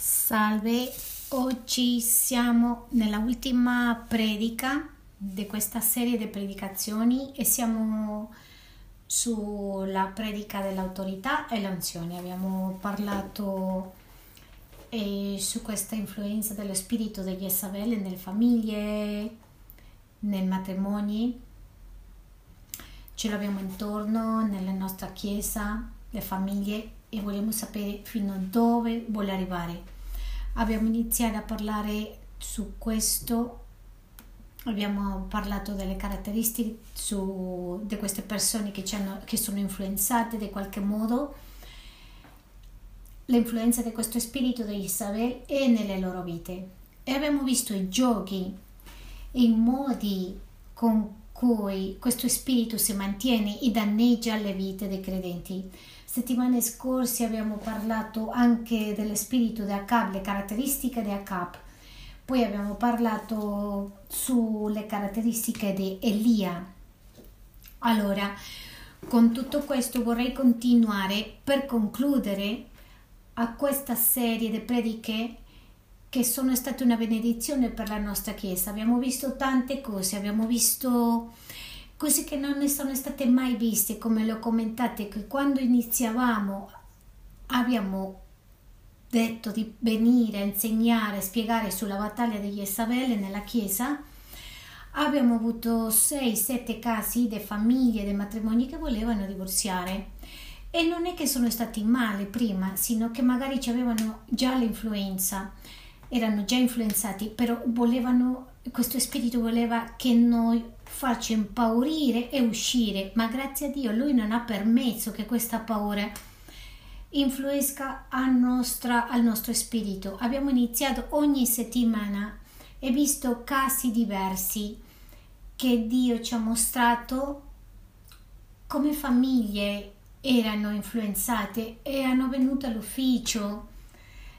Salve, oggi siamo nella ultima predica di questa serie di predicazioni e siamo sulla predica dell'autorità e l'unzione. Abbiamo parlato eh, su questa influenza dello spirito degli Isabelle nelle famiglie, nei matrimoni. Ce l'abbiamo intorno nella nostra chiesa, le famiglie e vogliamo sapere fino a dove vuole arrivare. Abbiamo iniziato a parlare su questo, abbiamo parlato delle caratteristiche su, di queste persone che, hanno, che sono influenzate in qualche modo, l'influenza di questo spirito di Isabel è nelle loro vite. E abbiamo visto i giochi e i modi con cui questo spirito si mantiene e danneggia le vite dei credenti settimane scorse abbiamo parlato anche dello spirito di Acab, le caratteristiche di Acab. Poi abbiamo parlato sulle caratteristiche di Elia. Allora, con tutto questo vorrei continuare per concludere a questa serie di prediche che sono state una benedizione per la nostra Chiesa. Abbiamo visto tante cose, abbiamo visto cose che non ne sono state mai viste, come lo commentate, che quando iniziavamo abbiamo detto di venire a insegnare, a spiegare sulla battaglia degli Isabelle nella Chiesa, abbiamo avuto 6-7 casi di famiglie, di matrimoni che volevano divorziare. E non è che sono stati male prima, sino che magari avevano già l'influenza, erano già influenzati, però volevano, questo spirito voleva che noi farci impaurire e uscire, ma grazie a Dio lui non ha permesso che questa paura influisca al nostro, al nostro spirito. Abbiamo iniziato ogni settimana e visto casi diversi che Dio ci ha mostrato come famiglie erano influenzate e hanno venuto all'ufficio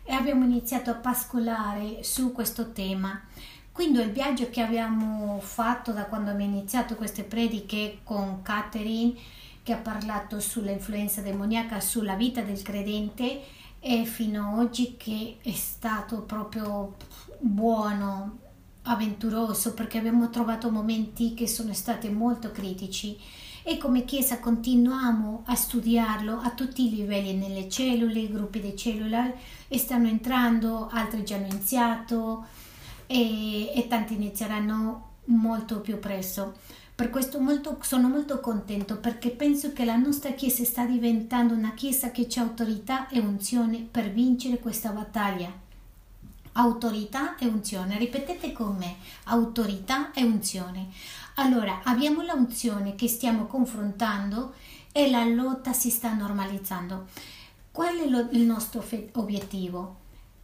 e abbiamo iniziato a pascolare su questo tema. Quindi il viaggio che abbiamo fatto da quando abbiamo iniziato queste prediche con Catherine, che ha parlato sull'influenza demoniaca sulla vita del credente, e fino ad oggi che è stato proprio buono, avventuroso, perché abbiamo trovato momenti che sono stati molto critici. E come Chiesa continuiamo a studiarlo a tutti i livelli, nelle cellule, i gruppi di cellula e stanno entrando, altri già hanno iniziato e, e tanti inizieranno molto più presto. Per questo molto, sono molto contento perché penso che la nostra Chiesa sta diventando una Chiesa che ha autorità e unzione per vincere questa battaglia. Autorità e unzione, ripetete con me, autorità e unzione. Allora, abbiamo l'unzione che stiamo confrontando e la lotta si sta normalizzando. Qual è lo, il nostro obiettivo?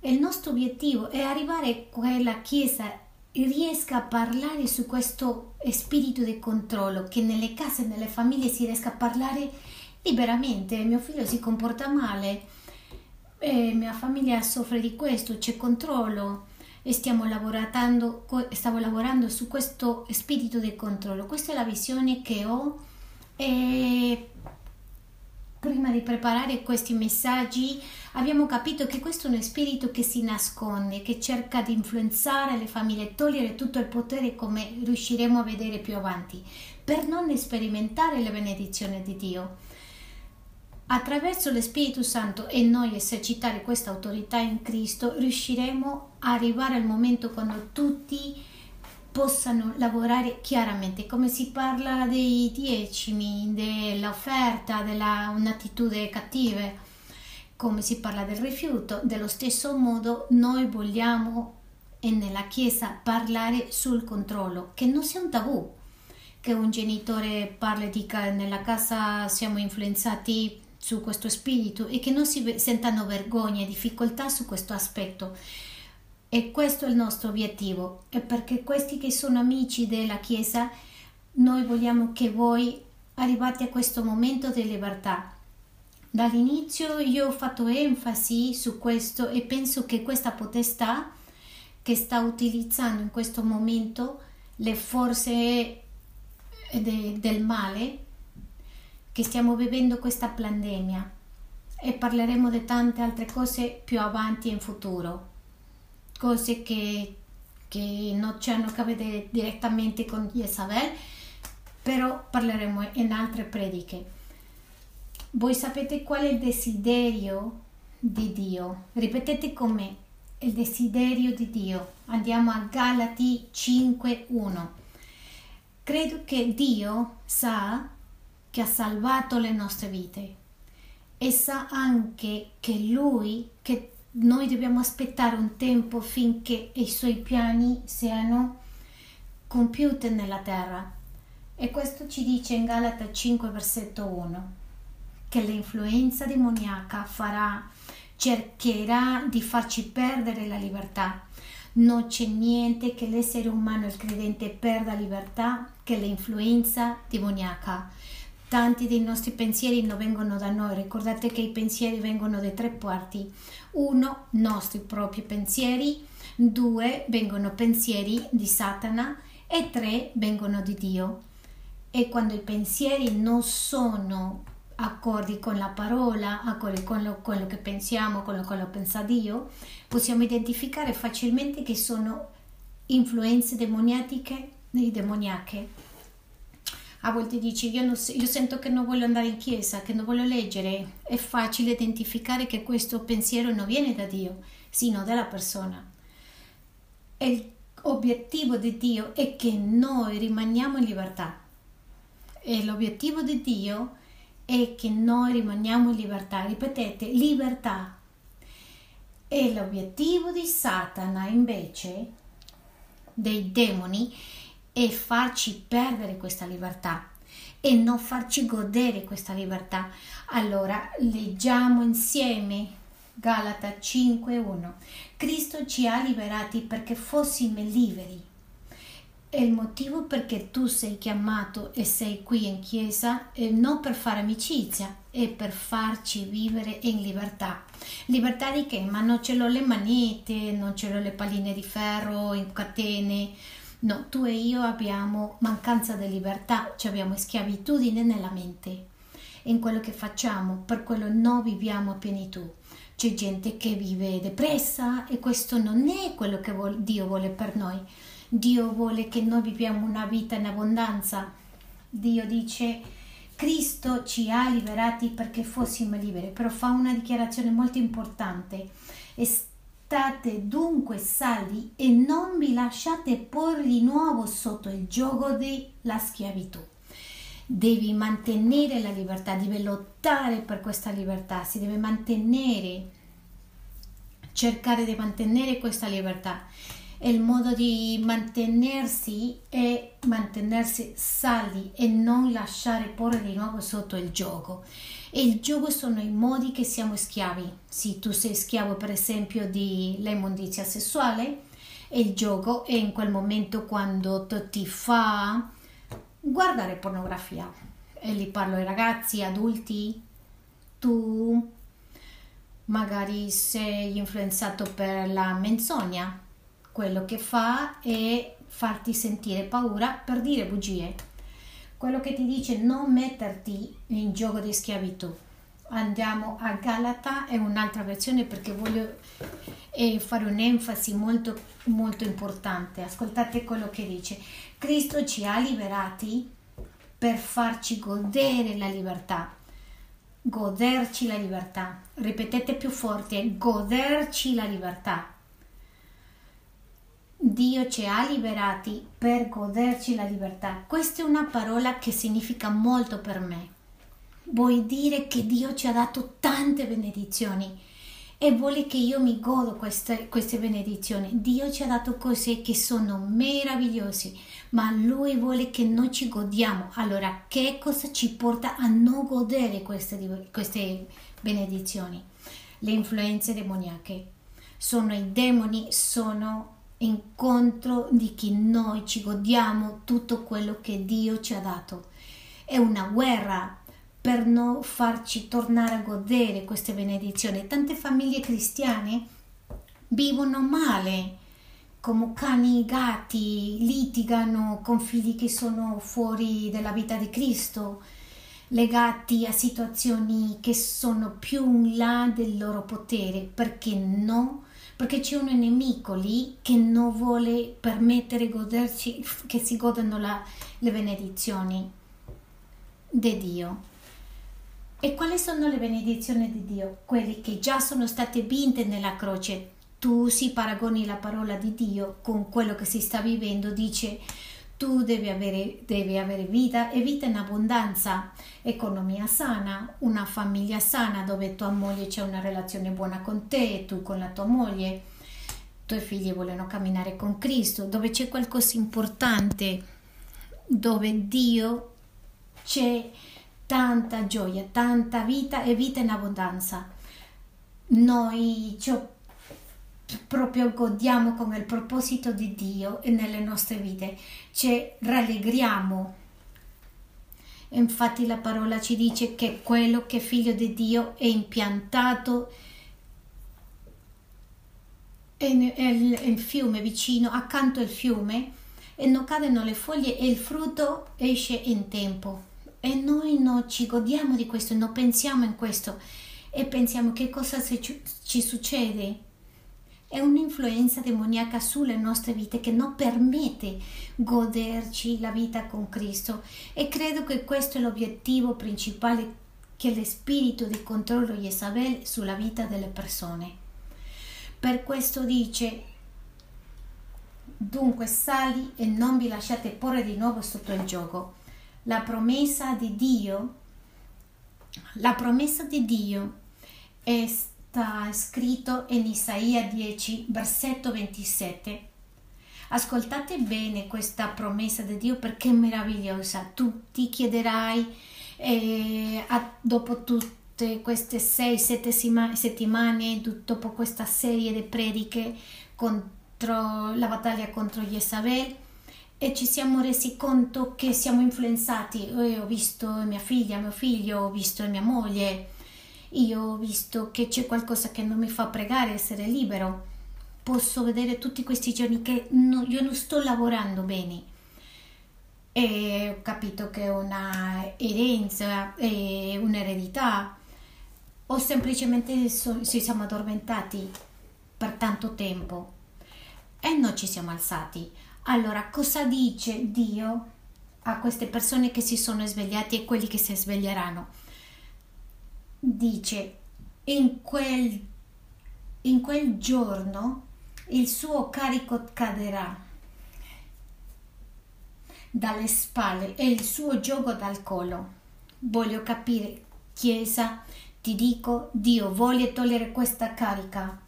Il nostro obiettivo è arrivare a quella chiesa riesca a parlare su questo spirito di controllo, che nelle case nelle famiglie si riesca a parlare liberamente. Mio figlio si comporta male, eh, mia famiglia soffre di questo, c'è controllo stiamo lavorando, stavo lavorando su questo spirito di controllo. Questa è la visione che ho e prima di preparare questi messaggi abbiamo capito che questo è uno spirito che si nasconde, che cerca di influenzare le famiglie, togliere tutto il potere come riusciremo a vedere più avanti, per non sperimentare le benedizioni di Dio. Attraverso lo Spirito Santo e noi esercitare questa autorità in Cristo riusciremo a arrivare al momento quando tutti possano lavorare chiaramente, come si parla dei diecimi, dell'offerta, della un'attitudine cattiva, come si parla del rifiuto, dello stesso modo noi vogliamo nella Chiesa parlare sul controllo, che non sia un tabù, che un genitore parli e dica nella casa siamo influenzati su questo spirito e che non si sentano vergogna e difficoltà su questo aspetto e questo è il nostro obiettivo. E perché questi che sono amici della Chiesa, noi vogliamo che voi arrivate a questo momento di libertà. Dall'inizio io ho fatto enfasi su questo e penso che questa potestà che sta utilizzando in questo momento le forze de, del male, che stiamo vivendo questa pandemia, e parleremo di tante altre cose più avanti in futuro, cose che, che non hanno a che vedere direttamente con Jezabel, però parleremo in altre prediche. Voi sapete qual è il desiderio di Dio? Ripetete con me, il desiderio di Dio. Andiamo a Galati 5.1. Credo che Dio sa che ha salvato le nostre vite e sa anche che Lui, che noi dobbiamo aspettare un tempo finché i suoi piani siano compiuti nella terra. E questo ci dice in Galata 5, versetto 1, che l'influenza demoniaca farà, cercherà di farci perdere la libertà. Non c'è niente che l'essere umano, il credente, perda libertà che l'influenza demoniaca. Tanti dei nostri pensieri non vengono da noi, ricordate che i pensieri vengono da tre parti. Uno, nostri propri pensieri, due, vengono pensieri di Satana. E tre, vengono di Dio. E quando i pensieri non sono accordi con la parola, accordi con lo, quello che pensiamo, con quello che pensa Dio, possiamo identificare facilmente che sono influenze demoniatiche, demoniache a volte dici io, non, io sento che non voglio andare in chiesa, che non voglio leggere, è facile identificare che questo pensiero non viene da Dio, sino dalla persona. E l'obiettivo di Dio è che noi rimaniamo in libertà. E l'obiettivo di Dio è che noi rimaniamo in libertà. Ripetete, libertà. E l'obiettivo di Satana invece, dei demoni, e farci perdere questa libertà e non farci godere questa libertà. Allora leggiamo insieme Galata 5:1. Cristo ci ha liberati perché fossimo liberi. E il motivo perché tu sei chiamato e sei qui in chiesa è non per fare amicizia, è per farci vivere in libertà. Libertà di che? Ma non ce l'ho le manette, non ce l'ho le palline di ferro in catene, No, tu e io abbiamo mancanza di libertà, cioè abbiamo schiavitudine nella mente in quello che facciamo, per quello non viviamo a pienitù. C'è gente che vive depressa e questo non è quello che Dio vuole per noi. Dio vuole che noi viviamo una vita in abbondanza. Dio dice Cristo ci ha liberati perché fossimo liberi, però fa una dichiarazione molto importante. State dunque saldi e non vi lasciate porre di nuovo sotto il gioco della schiavitù. Devi mantenere la libertà, devi lottare per questa libertà, si deve mantenere, cercare di mantenere questa libertà. Il modo di mantenersi è mantenersi saldi e non lasciare porre di nuovo sotto il gioco. E il gioco sono i modi che siamo schiavi. Se tu sei schiavo per esempio dell'immondizia sessuale, e il gioco è in quel momento quando ti fa guardare pornografia. E lì parlo ai ragazzi, adulti, tu magari sei influenzato per la menzogna. Quello che fa è farti sentire paura per dire bugie quello che ti dice non metterti in gioco di schiavitù. Andiamo a Galata, è un'altra versione perché voglio eh, fare un'enfasi molto, molto importante. Ascoltate quello che dice. Cristo ci ha liberati per farci godere la libertà. Goderci la libertà. Ripetete più forte, goderci la libertà Dio ci ha liberati per goderci la libertà. Questa è una parola che significa molto per me. Vuol dire che Dio ci ha dato tante benedizioni e vuole che io mi godo queste, queste benedizioni. Dio ci ha dato cose che sono meravigliose, ma Lui vuole che noi ci godiamo. Allora, che cosa ci porta a non godere queste, queste benedizioni? Le influenze demoniache. Sono i demoni, sono incontro di chi noi ci godiamo tutto quello che Dio ci ha dato. È una guerra per non farci tornare a godere queste benedizioni. Tante famiglie cristiane vivono male, come cani e gatti, litigano con figli che sono fuori dalla vita di Cristo. legati a situazioni che sono più in là del loro potere, perché no? Perché c'è un nemico lì che non vuole permettere goderci, che si godano la, le benedizioni di Dio. E quali sono le benedizioni di Dio? Quelle che già sono state vinte nella croce. Tu si paragoni la parola di Dio con quello che si sta vivendo, dice tu devi avere, devi avere vita e vita in abbondanza, economia sana, una famiglia sana dove tua moglie c'è una relazione buona con te, tu con la tua moglie, i tuoi figli vogliono camminare con Cristo, dove c'è qualcosa importante, dove Dio c'è tanta gioia, tanta vita e vita in abbondanza. Noi ci proprio godiamo con il proposito di Dio nelle nostre vite, ci rallegriamo. Infatti la parola ci dice che quello che figlio di Dio è impiantato nel fiume vicino, accanto al fiume, e non cadono le foglie e il frutto esce in tempo. E noi non ci godiamo di questo, non pensiamo in questo e pensiamo che cosa ci succede è un'influenza demoniaca sulle nostre vite che non permette goderci la vita con Cristo e credo che questo è l'obiettivo principale che lo spirito di controllo Jezabel sulla vita delle persone. Per questo dice dunque sali e non vi lasciate porre di nuovo sotto il gioco. La promessa di Dio, la promessa di Dio è sta scritto in Isaia 10, versetto 27. Ascoltate bene questa promessa di Dio perché è meravigliosa. Tu ti chiederai eh, a, dopo tutte queste sei, sette settimane, dopo questa serie di prediche contro la battaglia contro Jezabel, e ci siamo resi conto che siamo influenzati. Io ho visto mia figlia, mio figlio, ho visto mia moglie, io ho visto che c'è qualcosa che non mi fa pregare, essere libero. Posso vedere tutti questi giorni che no, io non sto lavorando bene. E ho capito che è una erenza, è un'eredità. O semplicemente ci siamo addormentati per tanto tempo e non ci siamo alzati. Allora, cosa dice Dio a queste persone che si sono svegliati e quelli che si sveglieranno? Dice in quel, in quel giorno il suo carico caderà dalle spalle e il suo gioco dal collo. Voglio capire, Chiesa, ti dico, Dio vuole togliere questa carica.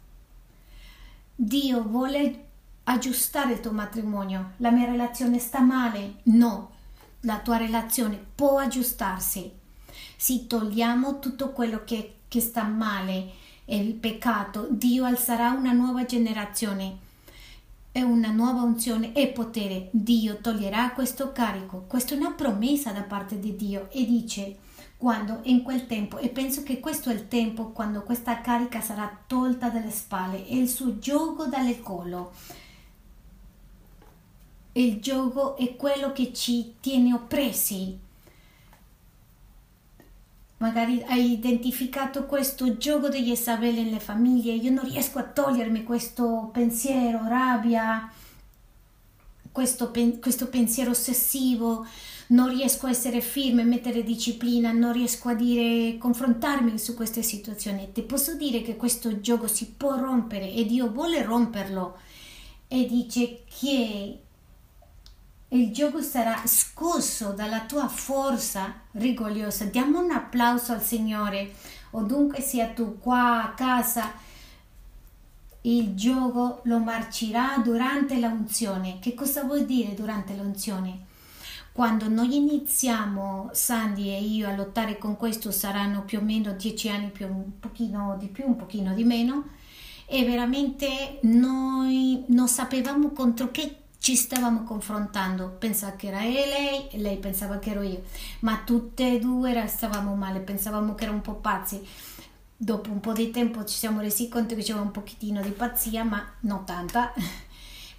Dio vuole aggiustare il tuo matrimonio. La mia relazione sta male? No, la tua relazione può aggiustarsi se togliamo tutto quello che, che sta male il peccato, Dio alzerà una nuova generazione e una nuova unzione e potere. Dio toglierà questo carico. Questa è una promessa da parte di Dio e dice quando in quel tempo e penso che questo è il tempo quando questa carica sarà tolta dalle spalle e il suo gioco dal collo. Il gioco è quello che ci tiene oppressi magari hai identificato questo gioco degli Isabelle nelle famiglie, io non riesco a togliermi questo pensiero, rabbia, questo, pen- questo pensiero ossessivo, non riesco a essere firme, mettere disciplina, non riesco a dire, confrontarmi su queste situazioni. Ti posso dire che questo gioco si può rompere e Dio vuole romperlo. E dice che il gioco sarà scosso dalla tua forza rigogliosa. Diamo un applauso al Signore, o dunque sia tu qua a casa. Il gioco lo marcirà durante l'unzione. Che cosa vuol dire durante l'unzione? Quando noi iniziamo, Sandy e io, a lottare con questo, saranno più o meno dieci anni, più, un pochino di più, un pochino di meno, e veramente noi non sapevamo contro che ci stavamo confrontando, pensava che era lei e lei pensava che ero io, ma tutte e due stavamo male, pensavamo che erano un po' pazzi. Dopo un po' di tempo ci siamo resi conto che c'era un pochettino di pazzia, ma non tanta.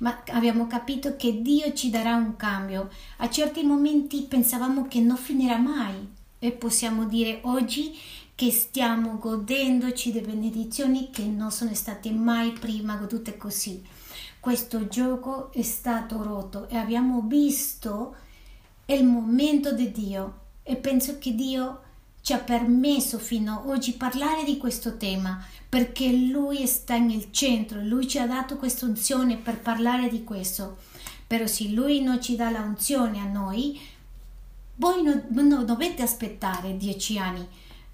Ma abbiamo capito che Dio ci darà un cambio. A certi momenti pensavamo che non finirà mai, e possiamo dire oggi che stiamo godendoci di benedizioni che non sono state mai prima godute così. Questo gioco è stato rotto e abbiamo visto il momento di Dio e penso che Dio ci ha permesso fino ad oggi parlare di questo tema perché Lui sta nel centro, Lui ci ha dato questa unzione per parlare di questo. Però se Lui non ci dà la unzione a noi, voi non, non dovete aspettare dieci anni.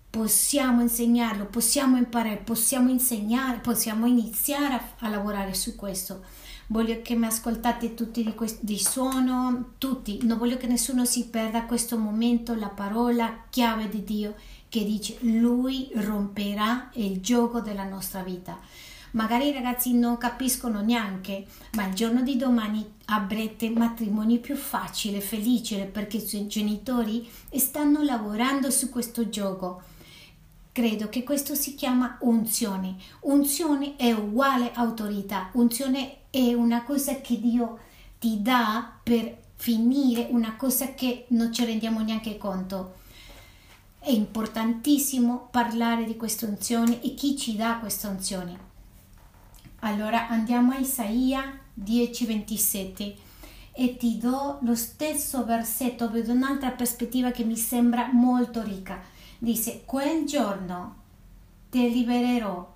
Possiamo insegnarlo, possiamo imparare, possiamo insegnare, possiamo iniziare a, a lavorare su questo voglio che mi ascoltate tutti di, questo, di suono, tutti, non voglio che nessuno si perda questo momento, la parola chiave di Dio che dice lui romperà il gioco della nostra vita. Magari i ragazzi non capiscono neanche, ma il giorno di domani avrete matrimoni più facili, felici, perché i suoi genitori stanno lavorando su questo gioco. Credo che questo si chiama unzione. Unzione è uguale autorità. Unzione è una cosa che Dio ti dà per finire una cosa che non ci rendiamo neanche conto. È importantissimo parlare di questa unzione e chi ci dà questa unzione. Allora andiamo a Isaia 10:27 e ti do lo stesso versetto, vedo un'altra prospettiva che mi sembra molto ricca. Dice, quel giorno ti libererò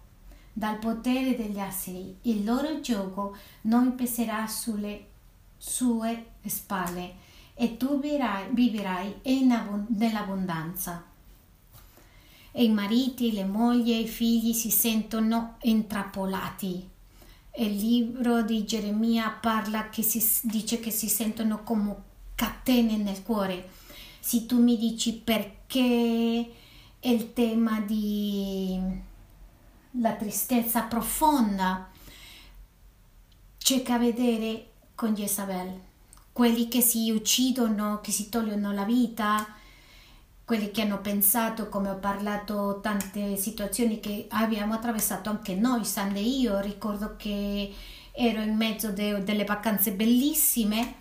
dal potere degli assiri, il loro gioco non peserà sulle sue spalle e tu vivrai, vivrai nell'abbondanza. E i mariti, le mogli e i figli si sentono intrappolati. Il libro di Geremia parla che si dice che si sentono come catene nel cuore. Se tu mi dici perché il tema di la tristezza profonda c'è a vedere con Jezabel, quelli che si uccidono, che si togliono la vita, quelli che hanno pensato, come ho parlato, tante situazioni che abbiamo attraversato anche noi, Sande io, ricordo che ero in mezzo de, delle vacanze bellissime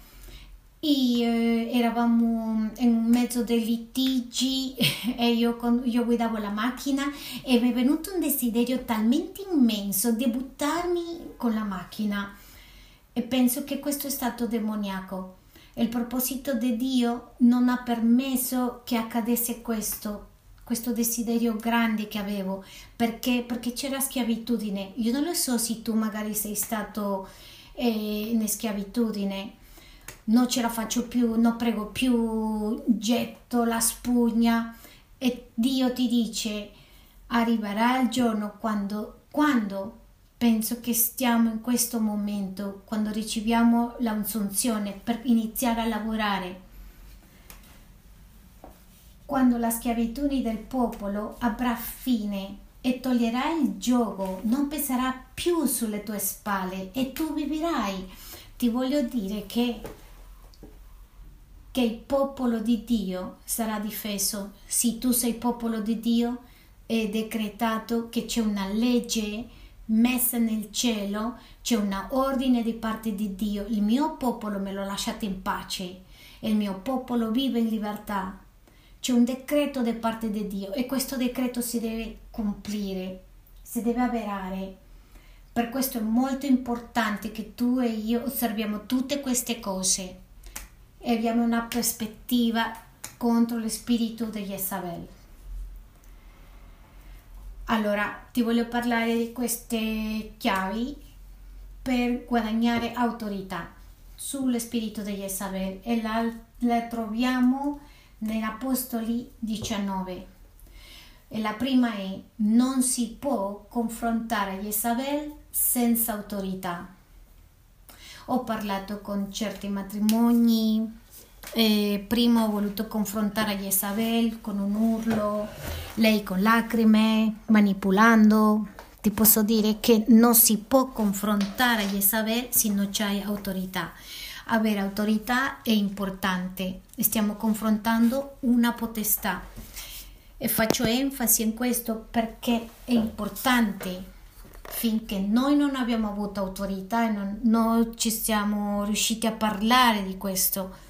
e eh, eravamo in mezzo dei litigi e io, con, io, guidavo la macchina e mi è venuto un desiderio talmente immenso di buttarmi con la macchina e penso che questo è stato demoniaco. Il proposito di Dio non ha permesso che accadesse questo, questo desiderio grande che avevo, perché, perché c'era schiavitudine. Io non lo so se tu magari sei stato eh, in schiavitudine non ce la faccio più, non prego più, getto la spugna e Dio ti dice arriverà il giorno quando, quando penso che stiamo in questo momento, quando riceviamo l'unzione per iniziare a lavorare, quando la schiavitù del popolo avrà fine e toglierai il gioco, non peserà più sulle tue spalle e tu vivrai. Ti voglio dire che che il popolo di Dio sarà difeso. Se tu sei popolo di Dio, è decretato che c'è una legge messa nel cielo, c'è un ordine di parte di Dio. Il mio popolo me lo lasciate in pace, il mio popolo vive in libertà. C'è un decreto da parte di Dio e questo decreto si deve complire, si deve avverare. Per questo è molto importante che tu e io osserviamo tutte queste cose e abbiamo una prospettiva contro lo spirito di Jezabel. Allora, ti voglio parlare di queste chiavi per guadagnare autorità sullo spirito di Jezabel e la, la troviamo nell'Apostoli 19. E la prima è non si può confrontare Jezabel senza autorità ho parlato con certi matrimoni, eh, prima ho voluto confrontare Jezabel con un urlo, lei con lacrime, manipolando. Ti posso dire che non si può confrontare Jezabel se non c'è autorità. Avere autorità è importante, stiamo confrontando una potestà e faccio enfasi in questo perché è importante finché noi non abbiamo avuto autorità e non, non ci siamo riusciti a parlare di questo.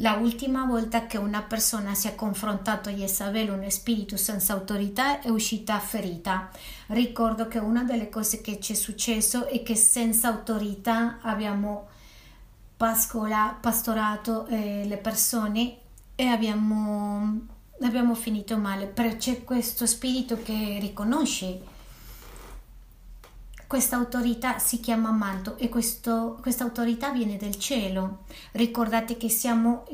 La ultima volta che una persona si è confrontato Jezabel, un spirito senza autorità, è uscita ferita. Ricordo che una delle cose che ci è successo è che senza autorità abbiamo pascola, pastorato eh, le persone e abbiamo, abbiamo finito male. Però c'è questo spirito che riconosce questa autorità si chiama manto e questa autorità viene dal cielo. Ricordate che siamo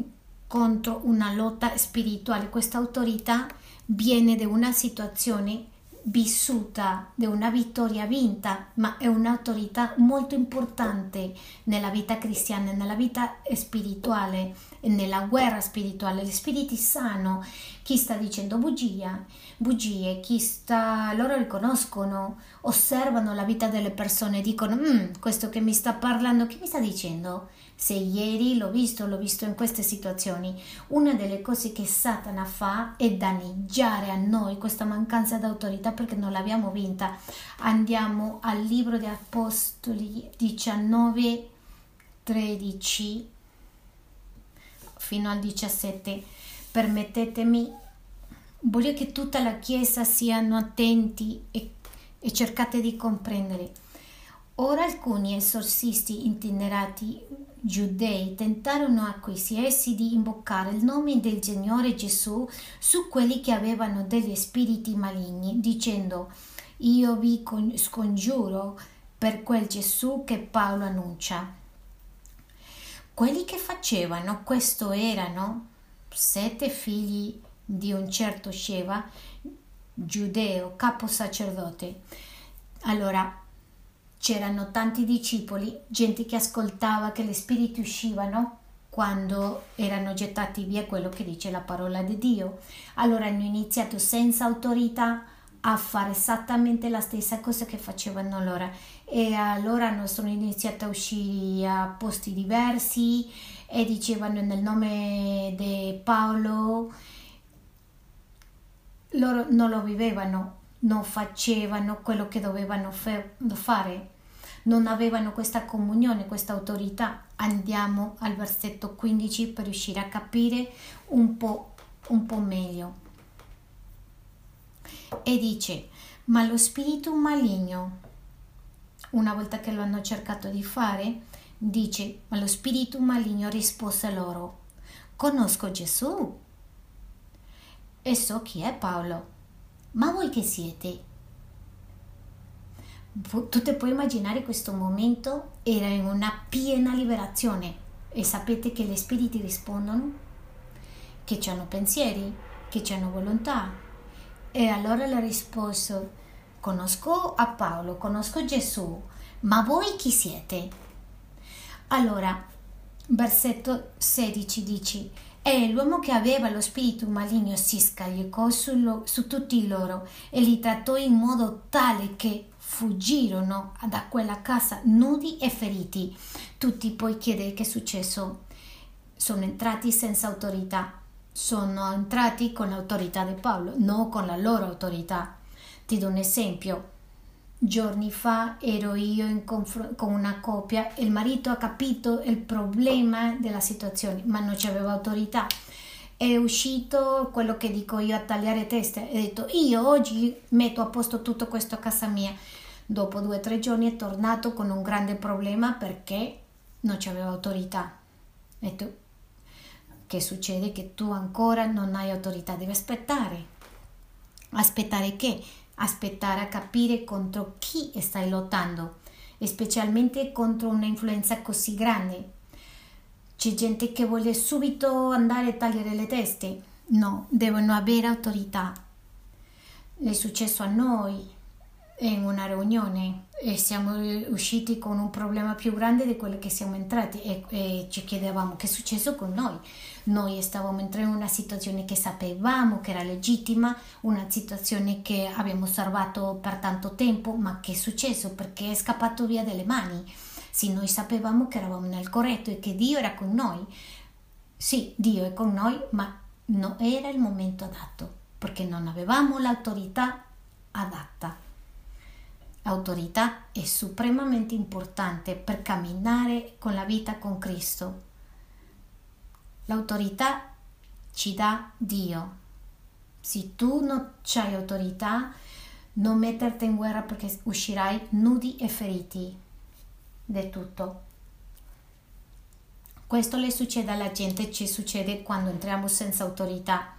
contro una lotta spirituale. Questa autorità viene da una situazione vissuta, di una vittoria vinta, ma è un'autorità molto importante nella vita cristiana, nella vita spirituale, nella guerra spirituale. Gli spiriti sanno chi sta dicendo bugia, bugie, chi sta, loro riconoscono, osservano la vita delle persone, dicono, mm, questo che mi sta parlando, che mi sta dicendo? Se ieri l'ho visto, l'ho visto in queste situazioni, una delle cose che Satana fa è danneggiare a noi questa mancanza d'autorità perché non l'abbiamo vinta. Andiamo al libro di Apostoli 19, 13 fino al 17. Permettetemi, voglio che tutta la Chiesa siano attenti e, e cercate di comprendere. Ora alcuni esorcisti itinerati giudei tentarono a questi essi di invocare il nome del Signore Gesù su quelli che avevano degli spiriti maligni, dicendo io vi scongiuro per quel Gesù che Paolo annuncia. Quelli che facevano questo erano sette figli di un certo Sheva, giudeo, capo sacerdote. Allora, c'erano tanti discepoli, gente che ascoltava che gli spiriti uscivano quando erano gettati via quello che dice la parola di Dio. Allora hanno iniziato senza autorità a fare esattamente la stessa cosa che facevano loro e allora sono iniziati a uscire a posti diversi e dicevano nel nome di Paolo loro non lo vivevano non facevano quello che dovevano fare non avevano questa comunione, questa autorità. Andiamo al versetto 15 per riuscire a capire un po', un po meglio. E dice, ma lo spirito maligno, una volta che lo hanno cercato di fare, dice, ma lo spirito maligno rispose loro, conosco Gesù e so chi è Paolo, ma voi che siete? Tu ti puoi immaginare questo momento era in una piena liberazione e sapete che gli spiriti rispondono che hanno pensieri, che hanno volontà e allora la risposta conosco a Paolo, conosco Gesù, ma voi chi siete? Allora, versetto 16 dice e l'uomo che aveva lo spirito maligno si scagliò su, su tutti loro e li trattò in modo tale che fuggirono da quella casa nudi e feriti. Tutti poi chiedere che è successo. Sono entrati senza autorità, sono entrati con l'autorità di Paolo, non con la loro autorità. Ti do un esempio. Giorni fa ero io confr- con una coppia e il marito ha capito il problema della situazione, ma non c'aveva autorità è uscito quello che dico io a tagliare teste. Ho detto io oggi metto a posto tutto questo a casa mia. Dopo due o tre giorni è tornato con un grande problema perché non c'aveva autorità. Ho detto che succede? Che tu ancora non hai autorità, devi aspettare. Aspettare che? Aspettare a capire contro chi stai lottando, specialmente contro un'influenza così grande c'è gente che vuole subito andare a tagliare le teste. No, devono avere autorità. È successo a noi in una riunione e siamo usciti con un problema più grande di quello che siamo entrati e, e ci chiedevamo che è successo con noi. Noi stavamo entrando in una situazione che sapevamo che era legittima, una situazione che abbiamo osservato per tanto tempo, ma che è successo perché è scappato via dalle mani sì, noi sapevamo che eravamo nel corretto e che Dio era con noi. Sì, Dio è con noi, ma non era il momento adatto, perché non avevamo l'autorità adatta. L'autorità è supremamente importante per camminare con la vita con Cristo. L'autorità ci dà Dio. Se tu non hai autorità, non metterti in guerra perché uscirai nudi e feriti. Di tutto. Questo le succede alla gente, ci succede quando entriamo senza autorità.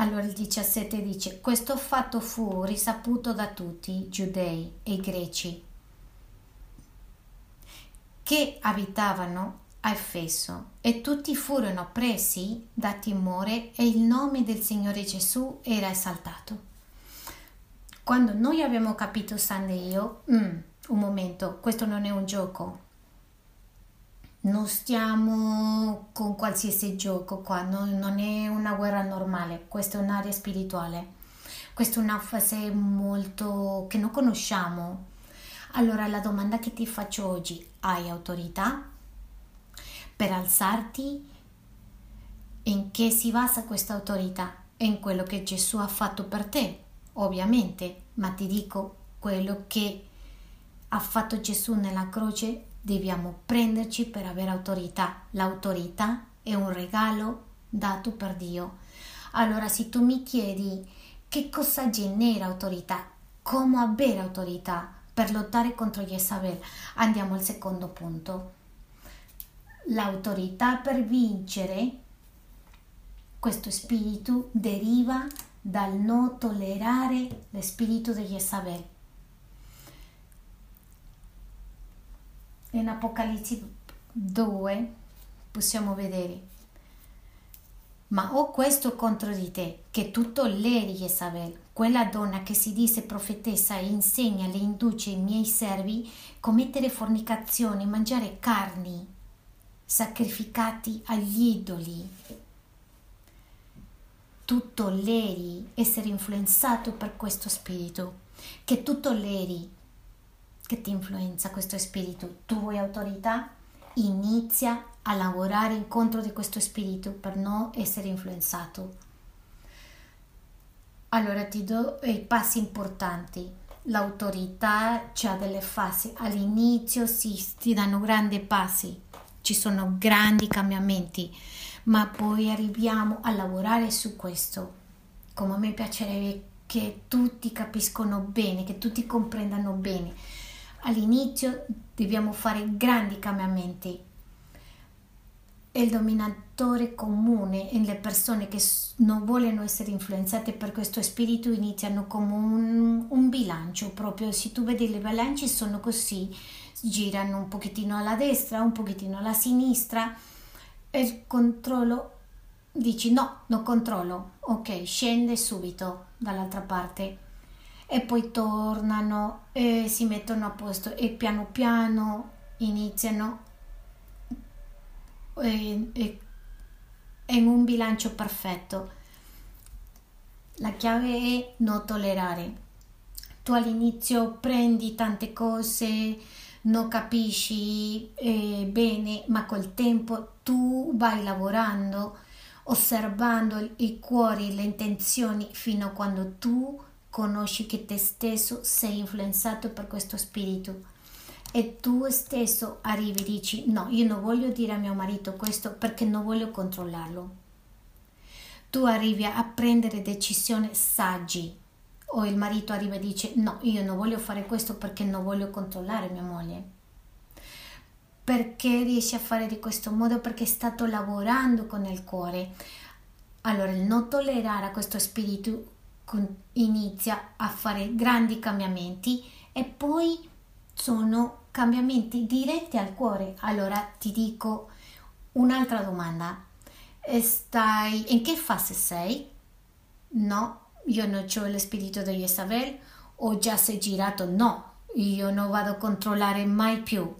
Allora il 17 dice, questo fatto fu risaputo da tutti, giudei e greci, che abitavano a Efeso, e tutti furono presi da timore e il nome del Signore Gesù era esaltato. Quando noi abbiamo capito San Dio, mm, un momento, questo non è un gioco, non stiamo con qualsiasi gioco qua, non, non è una guerra normale, questa è un'area spirituale, questa è una fase molto che non conosciamo. Allora la domanda che ti faccio oggi, hai autorità per alzarti? In che si basa questa autorità? In quello che Gesù ha fatto per te, ovviamente, ma ti dico quello che ha fatto Gesù nella croce dobbiamo prenderci per avere autorità. L'autorità è un regalo dato per Dio. Allora, se tu mi chiedi che cosa genera autorità, come avere autorità per lottare contro Jezabel, andiamo al secondo punto. L'autorità per vincere questo spirito deriva dal non tollerare lo spirito di Jezabel. In Apocalisse 2 possiamo vedere ma ho questo contro di te, che tu tolleri Jezabel, quella donna che si dice profetessa e insegna, le induce i miei servi commettere fornicazione, mangiare carni sacrificati agli idoli. Tu tolleri essere influenzato per questo spirito, che tu tolleri che ti influenza questo spirito. Tu vuoi autorità? Inizia a lavorare incontro di questo spirito per non essere influenzato. Allora ti do i passi importanti. L'autorità ha delle fasi. All'inizio si, si danno grandi passi, ci sono grandi cambiamenti, ma poi arriviamo a lavorare su questo. Come a me piacerebbe che tutti capiscono bene, che tutti comprendano bene all'inizio dobbiamo fare grandi cambiamenti. Il dominatore comune e le persone che non vogliono essere influenzate per questo spirito iniziano come un, un bilancio proprio. Se tu vedi le bilanci sono così, girano un pochettino alla destra, un pochettino alla sinistra e il controllo dici no, non controllo, ok, scende subito dall'altra parte e poi tornano e si mettono a posto e piano piano iniziano e, e, in un bilancio perfetto. La chiave è non tollerare. Tu all'inizio prendi tante cose, non capisci eh, bene, ma col tempo tu vai lavorando, osservando i cuori, le intenzioni fino a quando tu conosci che te stesso sei influenzato per questo spirito e tu stesso arrivi e dici no, io non voglio dire a mio marito questo perché non voglio controllarlo. Tu arrivi a prendere decisioni saggi o il marito arriva e dice no, io non voglio fare questo perché non voglio controllare mia moglie. Perché riesci a fare di questo modo? Perché è stato lavorando con il cuore. Allora, il non tollerare a questo spirito inizia a fare grandi cambiamenti e poi sono cambiamenti diretti al cuore. Allora ti dico un'altra domanda. Stai in che fase sei? No, io non ho lo spirito di Isabel o già sei girato? No, io non vado a controllare mai più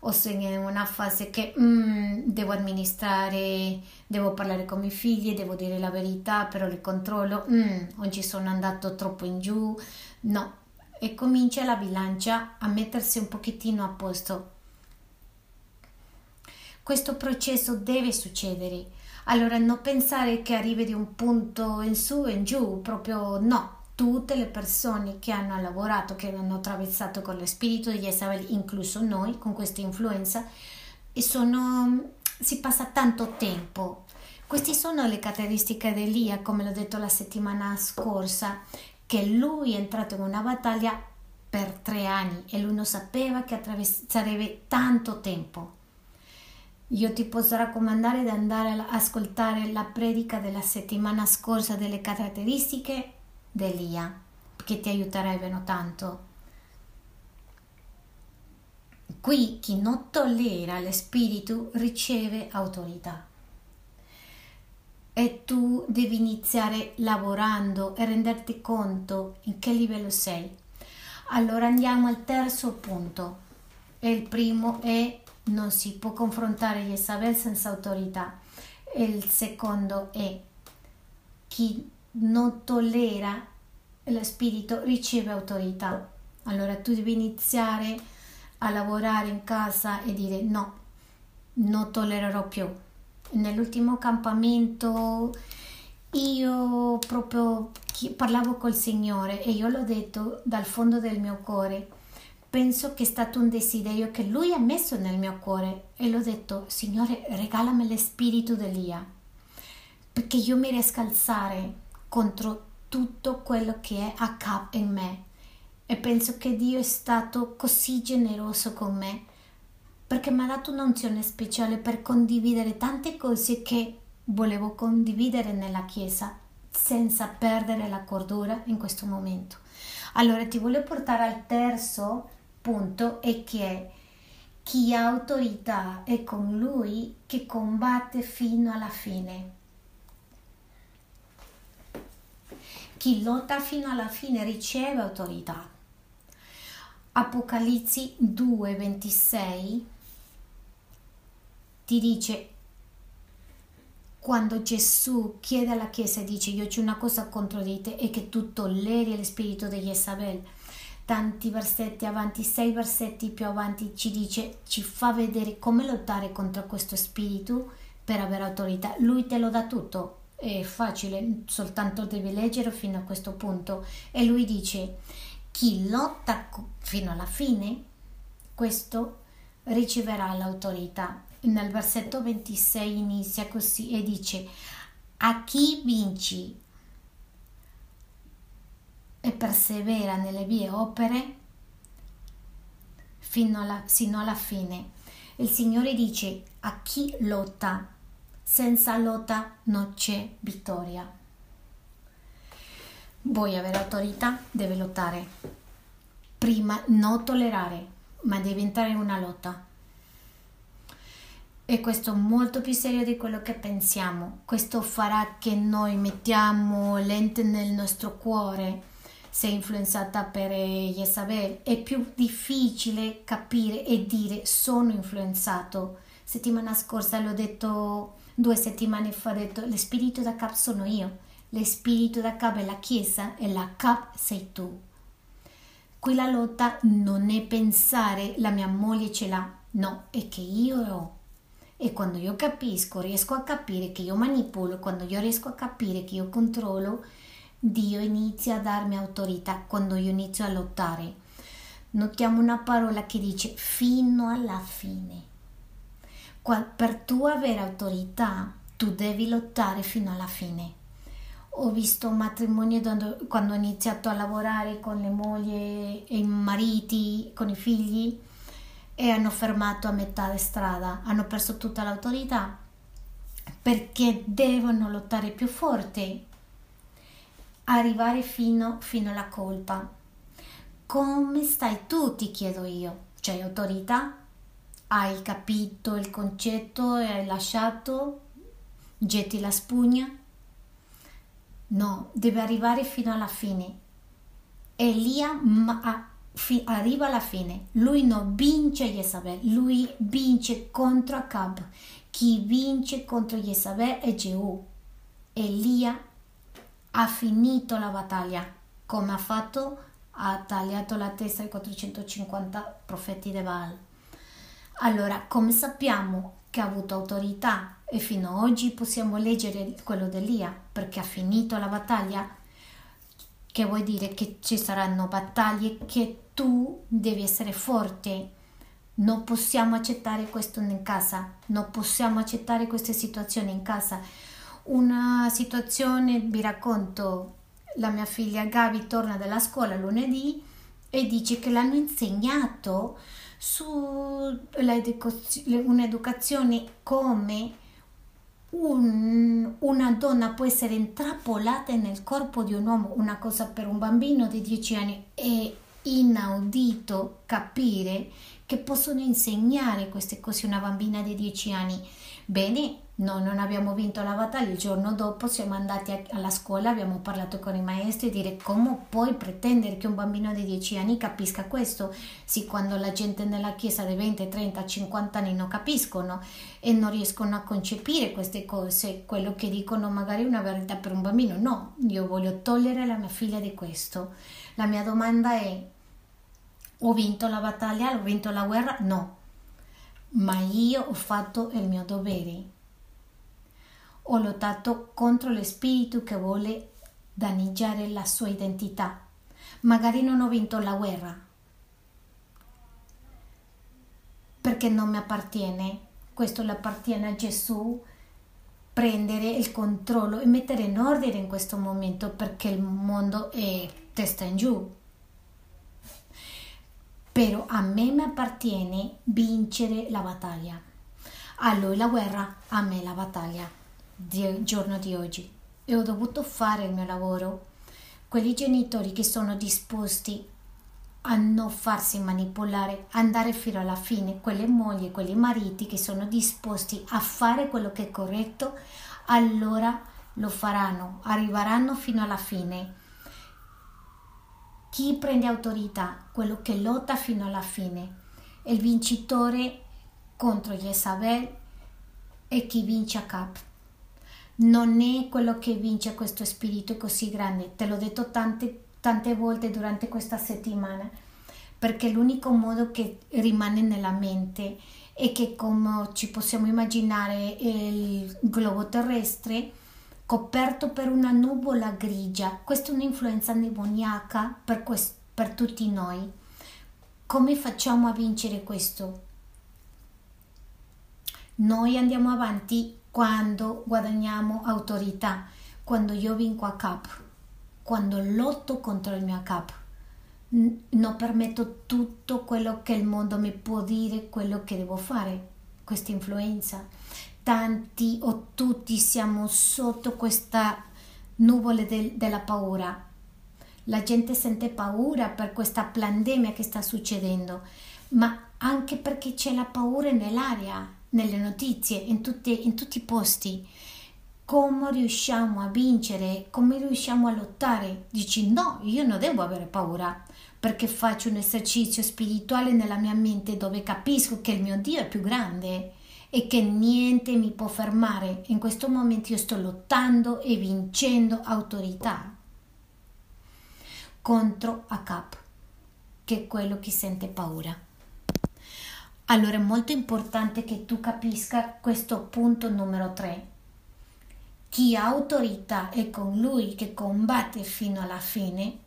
o se in una fase che mm, devo amministrare, devo parlare con i figli, devo dire la verità, però li controllo, mm, oggi sono andato troppo in giù, no, e comincia la bilancia a mettersi un pochettino a posto. Questo processo deve succedere, allora non pensare che arrivi di un punto in su e in giù, proprio no, tutte le persone che hanno lavorato, che hanno attraversato con lo spirito di Jezabel, incluso noi, con questa influenza, e sono si passa tanto tempo. Queste sono le caratteristiche di Elia, come l'ho detto la settimana scorsa, che lui è entrato in una battaglia per tre anni e lui non sapeva che sarebbe tanto tempo. Io ti posso raccomandare di andare ad ascoltare la predica della settimana scorsa delle caratteristiche di Elia, che ti aiuterebbero tanto. Qui chi non tollera lo spirito riceve autorità. E tu devi iniziare lavorando e renderti conto in che livello sei. Allora andiamo al terzo punto. E il primo è non si può confrontare Jezabel senza autorità. E il secondo è chi non tollera lo spirito riceve autorità. Allora tu devi iniziare a lavorare in casa e dire no, non tollererò più. Nell'ultimo campamento io proprio parlavo col Signore e io l'ho detto dal fondo del mio cuore. Penso che è stato un desiderio che Lui ha messo nel mio cuore e l'ho detto, Signore, regalami lo spirito d'Elia, perché io mi riesco a alzare contro tutto quello che è a capo in me e penso che Dio è stato così generoso con me perché mi ha dato un'unzione speciale per condividere tante cose che volevo condividere nella Chiesa senza perdere la cordura in questo momento. Allora ti voglio portare al terzo punto e che è chi ha autorità è con lui che combatte fino alla fine. Chi lotta fino alla fine riceve autorità. Apocalisse 2:26 ti dice quando Gesù chiede alla Chiesa e dice io c'è una cosa contro di te e che tu tolleri lo spirito di Jezabel tanti versetti avanti, sei versetti più avanti ci dice, ci fa vedere come lottare contro questo spirito per avere autorità. Lui te lo dà tutto, è facile, soltanto devi leggere fino a questo punto. E lui dice, chi lotta fino alla fine, questo riceverà l'autorità. Nel versetto 26 inizia così e dice, a chi vinci e persevera nelle mie opere fino alla, fino alla fine. Il Signore dice a chi lotta, senza lotta non c'è vittoria. Vuoi avere autorità? Deve lottare. Prima non tollerare, ma diventare una lotta. E questo è molto più serio di quello che pensiamo. Questo farà che noi mettiamo lente nel nostro cuore sei influenzata per Jezabel, è più difficile capire e dire sono influenzato. Settimana scorsa l'ho detto, due settimane fa ho detto, lo spirito da cap sono io, lo spirito da cap è la Chiesa e la cap sei tu. Qui la lotta non è pensare la mia moglie ce l'ha, no, è che io ho. E quando io capisco, riesco a capire che io manipolo, quando io riesco a capire che io controllo, Dio inizia a darmi autorità quando io inizio a lottare. Notiamo una parola che dice fino alla fine. Per tu avere autorità, tu devi lottare fino alla fine. Ho visto matrimoni quando ho iniziato a lavorare con le mogli e i mariti, con i figli, e hanno fermato a metà strada, hanno perso tutta l'autorità perché devono lottare più forte arrivare fino, fino alla colpa. Come stai tu, ti chiedo io? C'hai autorità? Hai capito il concetto e hai lasciato? Getti la spugna? No, deve arrivare fino alla fine. Elia arriva alla fine. Lui non vince Jezabel, lui vince contro Acab. Chi vince contro Jezabel è Gesù. Elia ha finito la battaglia, come ha fatto, ha tagliato la testa ai 450 profeti di Baal. Allora, come sappiamo che ha avuto autorità e fino ad oggi possiamo leggere quello di Elia perché ha finito la battaglia, che vuol dire che ci saranno battaglie che tu devi essere forte. Non possiamo accettare questo in casa, non possiamo accettare queste situazioni in casa. Una situazione, vi racconto, la mia figlia Gabi torna dalla scuola lunedì e dice che l'hanno insegnato su un'educazione come un, una donna può essere intrappolata nel corpo di un uomo, una cosa per un bambino di 10 anni è inaudito capire che possono insegnare queste cose a una bambina di 10 anni. Bene, noi non abbiamo vinto la battaglia, il giorno dopo siamo andati alla scuola, abbiamo parlato con i maestri e dire come puoi pretendere che un bambino di 10 anni capisca questo? Sì, quando la gente nella chiesa di 20, 30, 50 anni non capiscono e non riescono a concepire queste cose, quello che dicono magari è una verità per un bambino, no, io voglio togliere la mia figlia di questo. La mia domanda è, ho vinto la battaglia, ho vinto la guerra? No, ma io ho fatto il mio dovere ho lottato contro lo spirito che vuole danneggiare la sua identità. Magari non ho vinto la guerra perché non mi appartiene. Questo le appartiene a Gesù. Prendere il controllo e mettere in ordine in questo momento perché il mondo è testa in giù. Però a me mi appartiene vincere la battaglia. A lui la guerra, a me la battaglia del giorno di oggi e ho dovuto fare il mio lavoro. Quelli genitori che sono disposti a non farsi manipolare, andare fino alla fine, quelle mogli, quelli mariti che sono disposti a fare quello che è corretto, allora lo faranno, arriveranno fino alla fine. Chi prende autorità, quello che lotta fino alla fine, il vincitore contro Jezabel e chi vince a capo non è quello che vince questo spirito così grande. Te l'ho detto tante, tante volte durante questa settimana, perché l'unico modo che rimane nella mente è che come ci possiamo immaginare il globo terrestre coperto per una nuvola grigia, questa è un'influenza demoniaca per, quest- per tutti noi. Come facciamo a vincere questo? Noi andiamo avanti quando guadagniamo autorità, quando io vinco a capo, quando lotto contro il mio capo. Non permetto tutto quello che il mondo mi può dire, quello che devo fare, questa influenza. Tanti o tutti siamo sotto questa nuvole del, della paura. La gente sente paura per questa pandemia che sta succedendo, ma anche perché c'è la paura nell'aria, nelle notizie, in, tutti, in tutti i posti. Come riusciamo a vincere? Come riusciamo a lottare? Dici no, io non devo avere paura perché faccio un esercizio spirituale nella mia mente dove capisco che il mio Dio è più grande e che niente mi può fermare. In questo momento io sto lottando e vincendo autorità contro Acap, che è quello che sente paura. Allora è molto importante che tu capisca questo punto numero 3. Chi ha autorità è con lui che combatte fino alla fine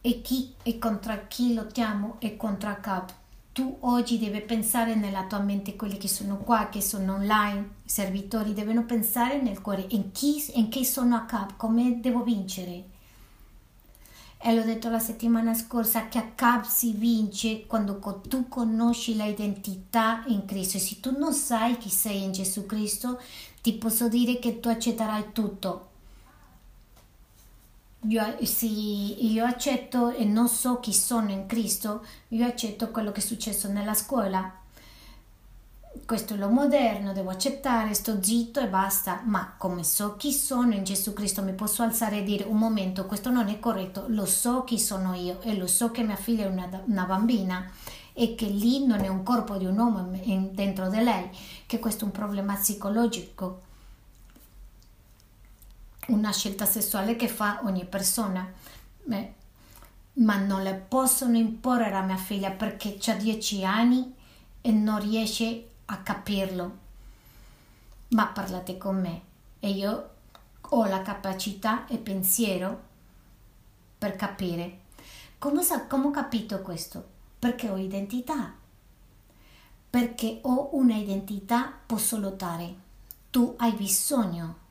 e chi è contro chi lottiamo è contro Acab. Tu oggi devi pensare nella tua mente quelli che sono qua, che sono online, i servitori devono pensare nel cuore in chi, in chi sono Acab, come devo vincere e l'ho detto la settimana scorsa che a Cap si vince quando tu conosci l'identità in Cristo. E se tu non sai chi sei in Gesù Cristo ti posso dire che tu accetterai tutto. Io, se io accetto e non so chi sono in Cristo io accetto quello che è successo nella scuola questo è lo moderno, devo accettare, sto zitto e basta, ma come so chi sono in Gesù Cristo mi posso alzare e dire un momento, questo non è corretto, lo so chi sono io e lo so che mia figlia è una, una bambina e che lì non è un corpo di un uomo dentro di lei, che questo è un problema psicologico, una scelta sessuale che fa ogni persona. Beh, ma non le possono imporre a mia figlia perché ha 10 anni e non riesce a capirlo, ma parlate con me e io ho la capacità e pensiero per capire. Come, come ho capito questo? Perché ho identità. Perché ho una identità, posso lottare. Tu hai bisogno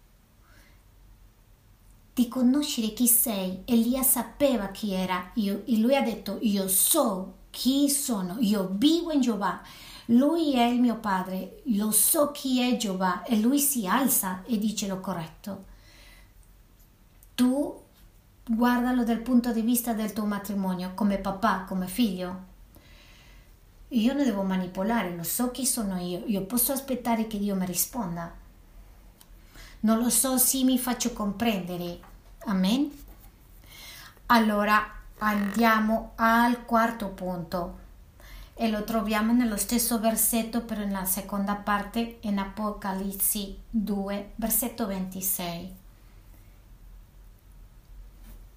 di conoscere chi sei. Elia sapeva chi era io, e lui ha detto io so chi sono, io vivo in Giova. Lui è il mio padre, lo so chi è Giova e lui si alza e dice lo corretto. Tu guardalo dal punto di vista del tuo matrimonio, come papà, come figlio. Io non devo manipolare, lo so chi sono io, io posso aspettare che Dio mi risponda. Non lo so se mi faccio comprendere. Amen. Allora andiamo al quarto punto e lo troviamo nello stesso versetto però nella seconda parte in Apocalisse 2 versetto 26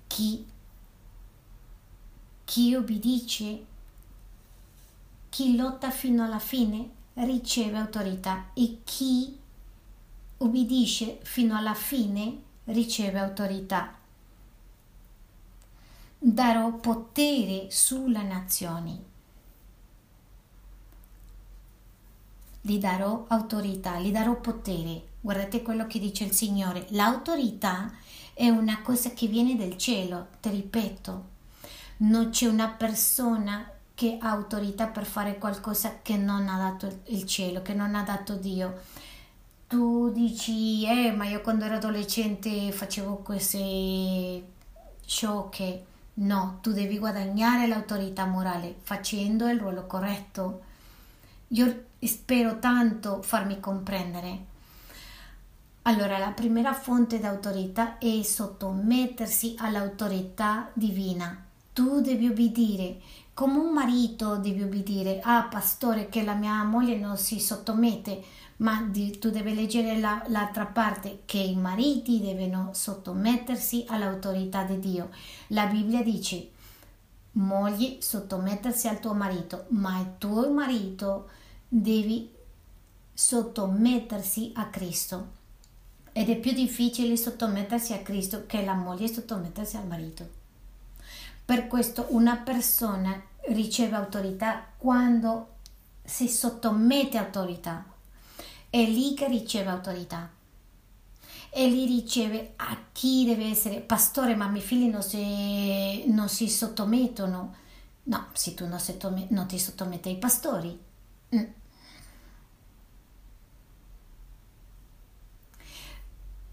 chi, chi obbedisce chi lotta fino alla fine riceve autorità e chi ubbidisce fino alla fine riceve autorità. Darò potere sulle nazioni. Gli darò autorità, gli darò potere. Guardate quello che dice il Signore. L'autorità è una cosa che viene dal cielo, ti ripeto. Non c'è una persona che ha autorità per fare qualcosa che non ha dato il cielo, che non ha dato Dio tu dici, eh, ma io quando ero adolescente facevo queste sciocche. No, tu devi guadagnare l'autorità morale facendo il ruolo corretto. Io spero tanto farmi comprendere. Allora, la prima fonte d'autorità è sottomettersi all'autorità divina. Tu devi obbedire come un marito devi obbedire. Ah, pastore, che la mia moglie non si sottomette ma di, tu devi leggere la, l'altra parte che i mariti devono sottomettersi all'autorità di Dio. La Bibbia dice mogli sottomettersi al tuo marito, ma il tuo marito devi sottomettersi a Cristo. Ed è più difficile sottomettersi a Cristo che la moglie sottomettersi al marito. Per questo una persona riceve autorità quando si sottomette autorità è lì che riceve autorità. E lì riceve a chi deve essere pastore, ma i miei figli non si, non si sottomettono. No, se tu non, sottome, non ti sottometti ai pastori. Mm.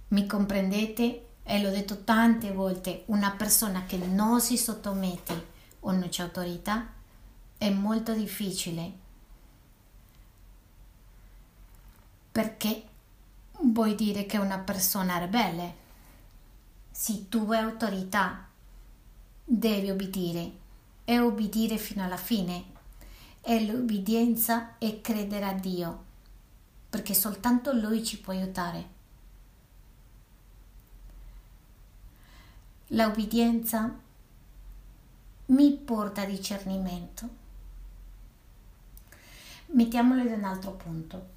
Mi comprendete? E l'ho detto tante volte, una persona che non si sottomette o non c'è autorità è molto difficile perché vuoi dire che è una persona ribelle. Se tu hai autorità, devi obbedire e obbedire fino alla fine. E l'obbedienza è credere a Dio, perché soltanto Lui ci può aiutare. L'obbedienza mi porta a discernimento. Mettiamolo in un altro punto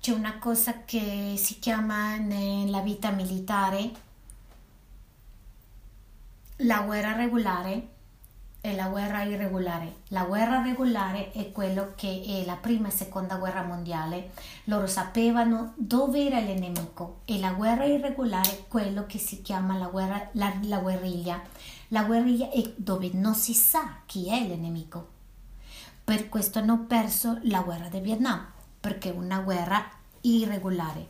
c'è una cosa che si chiama nella vita militare la guerra regolare e la guerra irregolare. La guerra regolare è quello che è la prima e seconda guerra mondiale. Loro sapevano dove era il nemico e la guerra irregolare è quello che si chiama la, guerra, la, la guerriglia. La guerriglia è dove non si sa chi è il nemico. Per questo hanno perso la guerra di Vietnam perché è una guerra irregolare.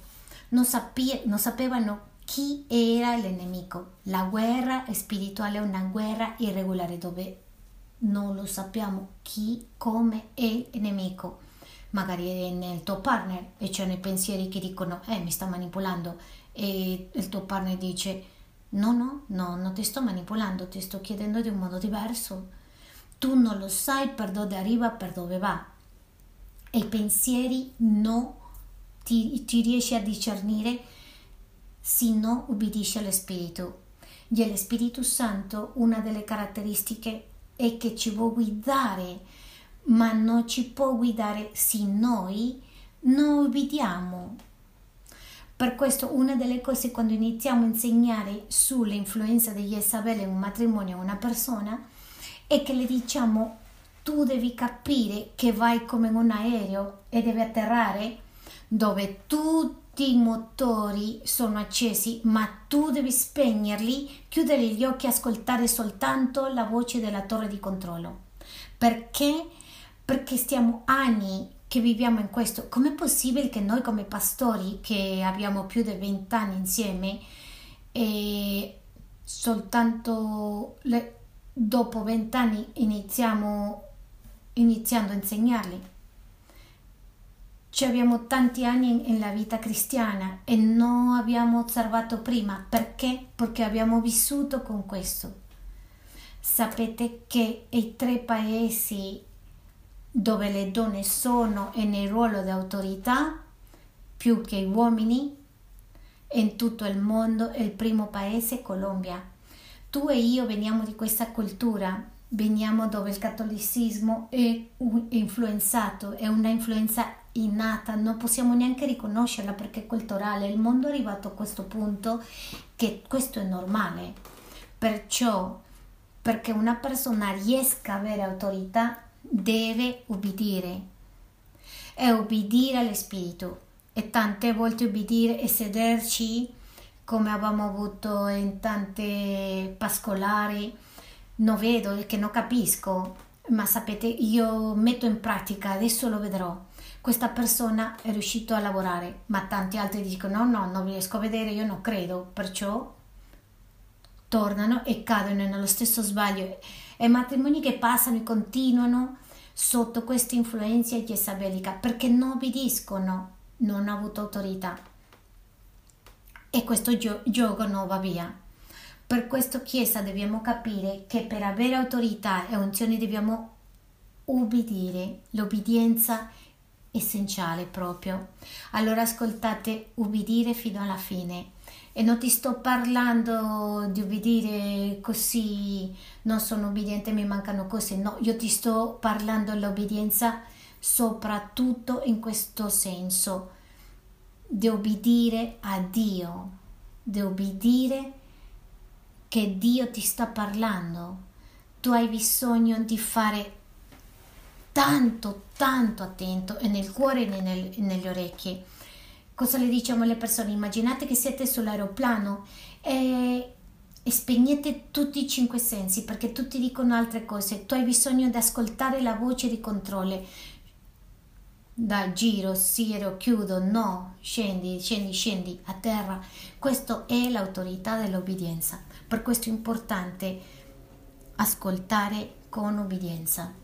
Non, sapie, non sapevano chi era il nemico. La guerra spirituale è una guerra irregolare dove non lo sappiamo chi, come è il nemico. Magari è nel tuo partner e c'è nei pensieri che dicono eh mi sta manipolando e il tuo partner dice no no no non ti sto manipolando ti sto chiedendo di un modo diverso tu non lo sai per dove arriva per dove va e i pensieri non ti, ti riesci a discernere se non ubbidisci allo Spirito. E lo Spirito Santo, una delle caratteristiche è che ci può guidare, ma non ci può guidare se noi non ubbidiamo. Per questo una delle cose quando iniziamo a insegnare sull'influenza di Jezabel in un matrimonio a una persona è che le diciamo tu devi capire che vai come in un aereo e devi atterrare dove tutti i motori sono accesi, ma tu devi spegnerli, chiudere gli occhi e ascoltare soltanto la voce della torre di controllo. Perché? Perché stiamo anni che viviamo in questo. Com'è possibile che noi come pastori, che abbiamo più di vent'anni insieme, e soltanto le, dopo vent'anni iniziamo iniziando a insegnarli? Ci abbiamo tanti anni nella vita cristiana e non abbiamo osservato prima. Perché? Perché abbiamo vissuto con questo. Sapete che i tre paesi dove le donne sono nel ruolo di autorità più che gli uomini in tutto il mondo, il primo paese è Colombia. Tu e io veniamo di questa cultura, veniamo dove il cattolicesimo è influenzato, è una influenza innata, non possiamo neanche riconoscerla perché è culturale. Il mondo è arrivato a questo punto che questo è normale. Perciò, perché una persona riesca a avere autorità, deve ubbidire. E ubbidire allo spirito. E tante volte ubbidire e sederci come abbiamo avuto in tante pascolari. Non vedo, che non capisco, ma sapete, io metto in pratica, adesso lo vedrò questa persona è riuscito a lavorare, ma tanti altri dicono no, no, non riesco a vedere, io non credo, perciò tornano e cadono nello stesso sbaglio. E matrimoni che passano e continuano sotto questa influenza jezabelica perché non obbediscono, non hanno avuto autorità. E questo gio- gioco non va via. Per questo, Chiesa, dobbiamo capire che per avere autorità e unzioni dobbiamo ubbidire. L'obbedienza è essenziale proprio. Allora ascoltate, ubbidire fino alla fine. E non ti sto parlando di ubbidire così, non sono ubbidiente, mi mancano cose, no, io ti sto parlando dell'obbedienza soprattutto in questo senso, di obbedire a Dio, di obbedire che Dio ti sta parlando. Tu hai bisogno di fare tanto, tanto attento e nel cuore e nel, nelle orecchie. Cosa le diciamo alle persone? Immaginate che siete sull'aeroplano e, e spegnete tutti i cinque sensi perché tutti dicono altre cose. Tu hai bisogno di ascoltare la voce di controllo. Da giro, siro, chiudo, no, scendi, scendi, scendi a terra. Questa è l'autorità dell'obbedienza. Per questo è importante ascoltare con obbedienza.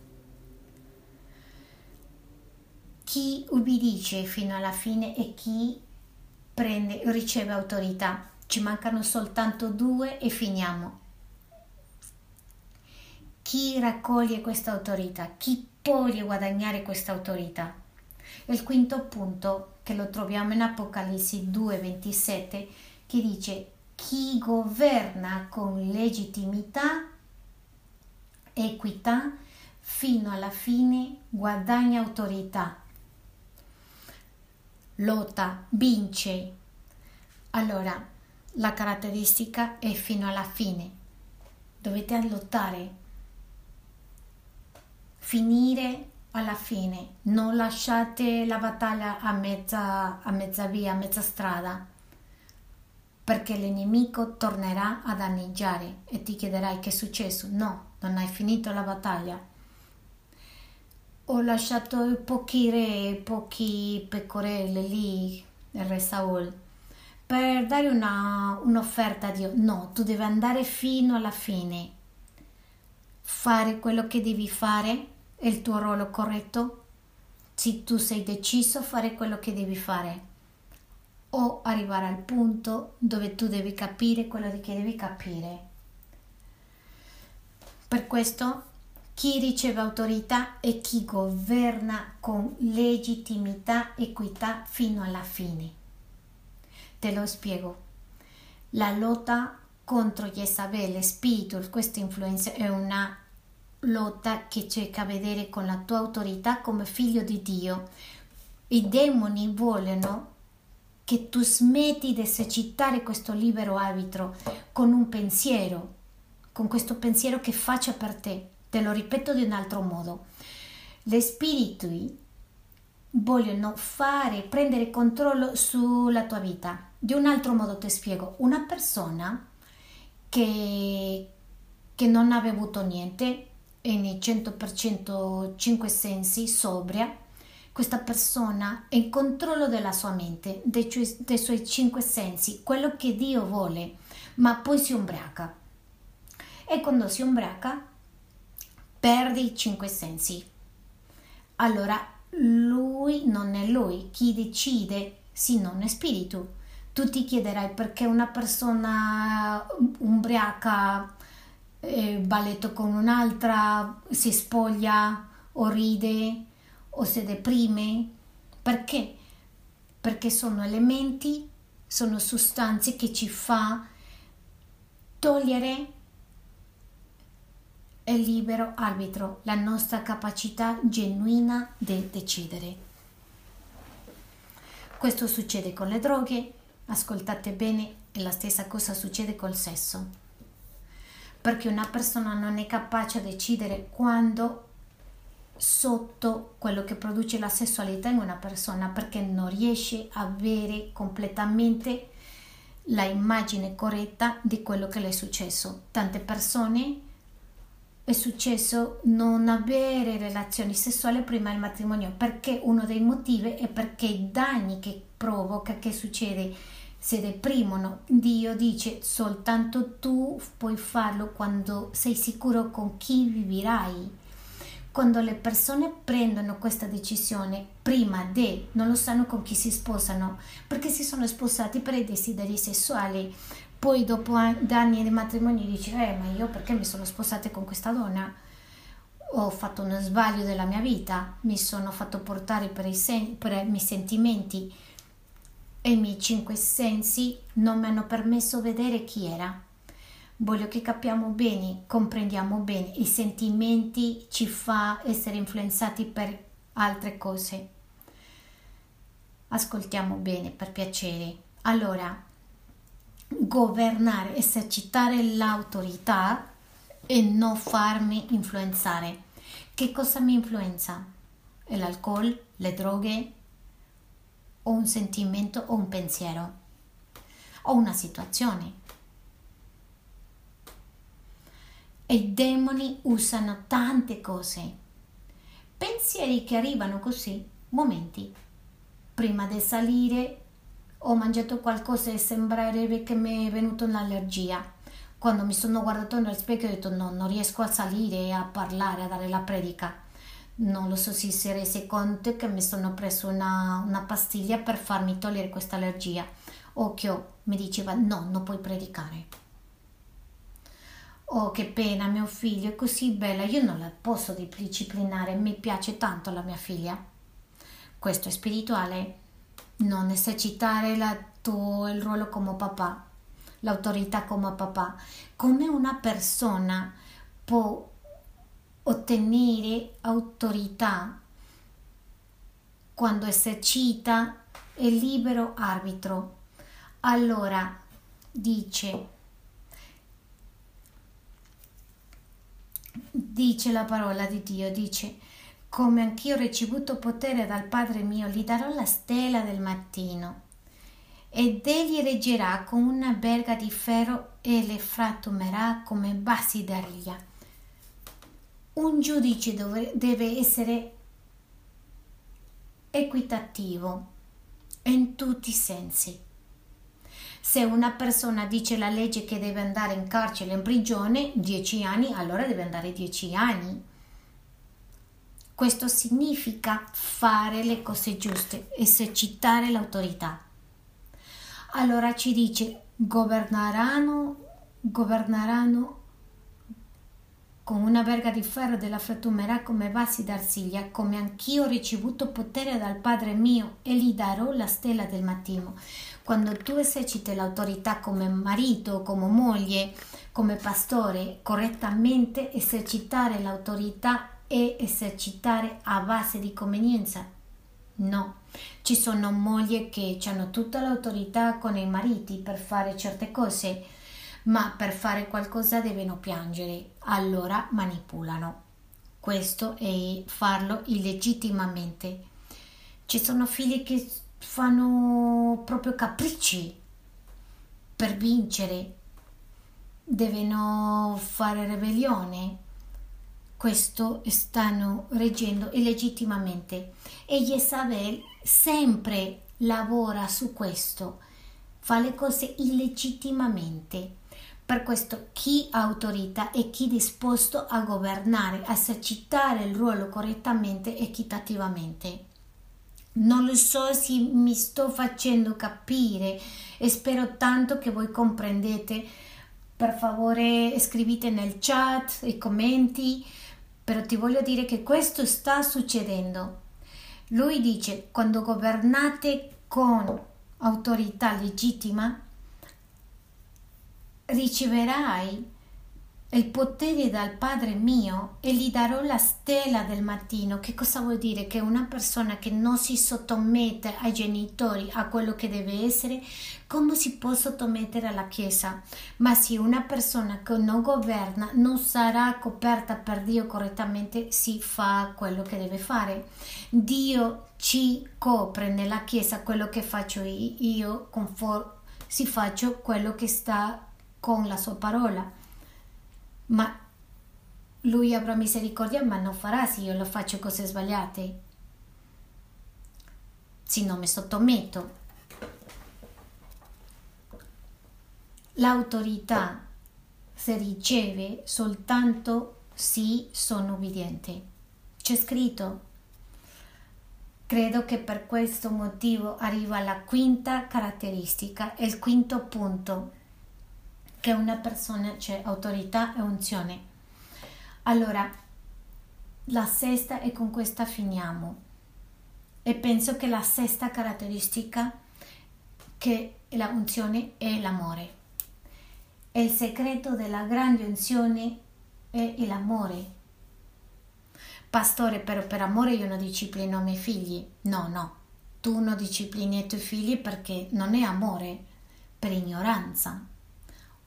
Chi ubbidisce fino alla fine e chi prende, riceve autorità. Ci mancano soltanto due e finiamo. Chi raccoglie questa autorità? Chi può guadagnare questa autorità? Il quinto punto che lo troviamo in Apocalisse 2:27 che dice chi governa con legittimità, equità, fino alla fine guadagna autorità lotta, vince. Allora, la caratteristica è fino alla fine. Dovete lottare, finire alla fine, non lasciate la battaglia a mezza, a mezza via, a mezza strada, perché l'nemico tornerà a danneggiare e ti chiederai che è successo. No, non hai finito la battaglia ho lasciato pochi re, pochi pecorelle lì, il re Saul, per dare una, un'offerta a Dio. No, tu devi andare fino alla fine, fare quello che devi fare, è il tuo ruolo corretto, se tu sei deciso a fare quello che devi fare o arrivare al punto dove tu devi capire quello che devi capire. Per questo chi riceve autorità e chi governa con legittimità, equità fino alla fine. Te lo spiego. La lotta contro Jezabel, spirito, questa influenza è una lotta che cerca a vedere con la tua autorità come figlio di Dio. I demoni vogliono che tu smetti di esercitare questo libero arbitro con un pensiero, con questo pensiero che faccia per te. Te lo ripeto di un altro modo. Gli spiriti vogliono fare, prendere controllo sulla tua vita. Di un altro modo ti spiego. Una persona che, che non ha bevuto niente e nei 100% 5 sensi, sobria, questa persona è in controllo della sua mente, dei, dei suoi cinque sensi, quello che Dio vuole, ma poi si ubriaca. E quando si ubriaca perde i cinque sensi. Allora lui non è lui, chi decide sì non è spirito. Tu ti chiederai perché una persona ubriaca eh, va a letto con un'altra, si spoglia o ride o si deprime. Perché? Perché sono elementi, sono sostanze che ci fa togliere il libero arbitro, la nostra capacità genuina di decidere. Questo succede con le droghe, ascoltate bene, e la stessa cosa succede col sesso. Perché una persona non è capace di decidere quando sotto quello che produce la sessualità in una persona perché non riesce a avere completamente la immagine corretta di quello che le è successo. Tante persone è successo non avere relazioni sessuali prima del matrimonio. Perché uno dei motivi è perché i danni che provoca, che succede, si deprimono. Dio dice soltanto tu puoi farlo quando sei sicuro con chi vivirai. Quando le persone prendono questa decisione prima di non lo sanno con chi si sposano perché si sono sposati per i desideri sessuali poi dopo anni di matrimonio dici eh ma io perché mi sono sposata con questa donna ho fatto uno sbaglio della mia vita mi sono fatto portare per i, sen- per i miei sentimenti e i miei cinque sensi non mi hanno permesso vedere chi era voglio che capiamo bene, comprendiamo bene, i sentimenti ci fa essere influenzati per altre cose. Ascoltiamo bene, per piacere. Allora, governare, esercitare l'autorità e non farmi influenzare. Che cosa mi influenza? L'alcol, le droghe, o un sentimento o un pensiero o una situazione e i demoni usano tante cose. Pensieri che arrivano così, momenti. Prima di salire ho mangiato qualcosa e sembrerebbe che mi è venuta un'allergia. Quando mi sono guardato nello specchio ho detto no, non riesco a salire, a parlare, a dare la predica. Non lo so se si rese conto che mi sono preso una, una pastiglia per farmi togliere questa allergia. Occhio, mi diceva no, non puoi predicare oh che pena mio figlio è così bella io non la posso disciplinare mi piace tanto la mia figlia questo è spirituale non esercitare la, tu, il ruolo come papà l'autorità come papà come una persona può ottenere autorità quando esercita il libero arbitro allora dice dice la parola di Dio, dice come anch'io ho ricevuto potere dal Padre mio, gli darò la stella del mattino ed egli reggerà con una verga di ferro e le frantumerà come bassi d'ariglia. Un giudice deve essere equitativo in tutti i sensi. Se una persona dice la legge che deve andare in carcere, in prigione, 10 anni, allora deve andare 10 anni. Questo significa fare le cose giuste, esercitare l'autorità. Allora ci dice, governeranno, governeranno con una verga di ferro della frattumerà come vasi d'arsiglia, come anch'io ho ricevuto potere dal Padre mio e gli darò la stella del mattino. Quando tu eserciti l'autorità come marito, come moglie, come pastore, correttamente esercitare l'autorità è esercitare a base di convenienza? No. Ci sono mogli che hanno tutta l'autorità con i mariti per fare certe cose, ma per fare qualcosa devono piangere, allora manipolano. Questo è farlo illegittimamente. Ci sono figli che fanno proprio capricci per vincere, devono fare ribellione. Questo stanno reggendo illegittimamente e Jezabel sempre lavora su questo, fa le cose illegittimamente. Per questo chi ha autorità e chi è disposto a governare, a esercitare il ruolo correttamente equitativamente. Non lo so se mi sto facendo capire e spero tanto che voi comprendete. Per favore scrivete nel chat i commenti, però ti voglio dire che questo sta succedendo. Lui dice, quando governate con autorità legittima, riceverai il potere dal Padre mio e gli darò la stella del mattino. Che cosa vuol dire? Che una persona che non si sottomette ai genitori, a quello che deve essere, come si può sottomettere alla Chiesa? Ma se una persona che non governa non sarà coperta per Dio correttamente, si fa quello che deve fare. Dio ci copre nella Chiesa quello che faccio io, conform- si faccio quello che sta con la sua parola ma lui avrà misericordia, ma non farà se io lo faccio cose sbagliate. Se non mi sottometto. L'autorità si riceve soltanto se sono ubbidiente. C'è scritto. Credo che per questo motivo arriva la quinta caratteristica, il quinto punto che una persona c'è autorità e unzione. Allora, la sesta e con questa finiamo. E penso che la sesta caratteristica che la unzione è l'amore. Il segreto della grande unzione è l'amore. Pastore, però per amore io non disciplino i miei figli. No, no, tu non disciplini i tuoi figli perché non è amore, per ignoranza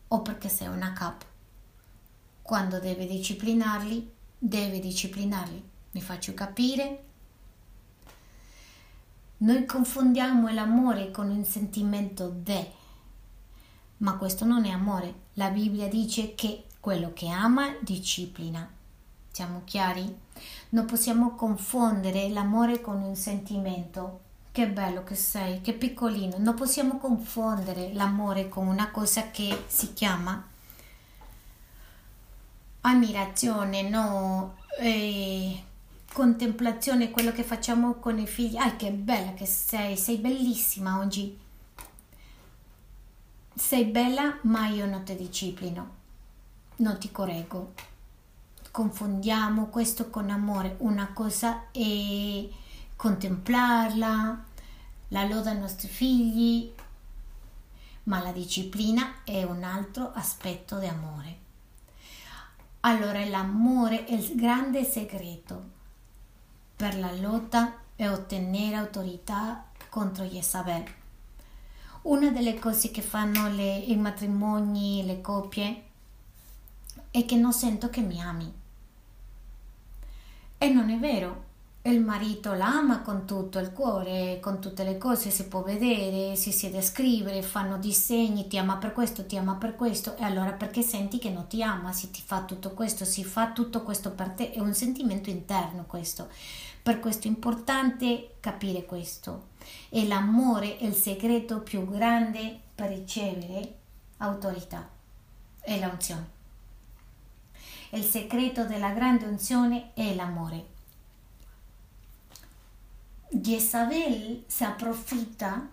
o perché sei una capo. Quando deve disciplinarli, deve disciplinarli. Mi faccio capire? Noi confondiamo l'amore con un sentimento de, ma questo non è amore. La Bibbia dice che quello che ama disciplina. Siamo chiari? Non possiamo confondere l'amore con un sentimento che bello che sei, che piccolino. Non possiamo confondere l'amore con una cosa che si chiama ammirazione, no? E contemplazione, quello che facciamo con i figli. Ah, che bella che sei, sei bellissima oggi. Sei bella, ma io non ti disciplino, non ti correggo. Confondiamo questo con amore. Una cosa è contemplarla, la lode ai nostri figli, ma la disciplina è un altro aspetto di amore. Allora l'amore è il grande segreto per la lotta e ottenere autorità contro Jezabel. Una delle cose che fanno le, i matrimoni, le coppie, è che non sento che mi ami. E non è vero, il marito l'ama con tutto il cuore, con tutte le cose, si può vedere, si siede a scrivere, fanno disegni, ti ama per questo, ti ama per questo, e allora perché senti che non ti ama, si ti fa tutto questo, si fa tutto questo per te, è un sentimento interno questo. Per questo è importante capire questo. E l'amore è il segreto più grande per ricevere autorità e l'unzione. Il segreto della grande unzione è l'amore Jezabel si approfitta,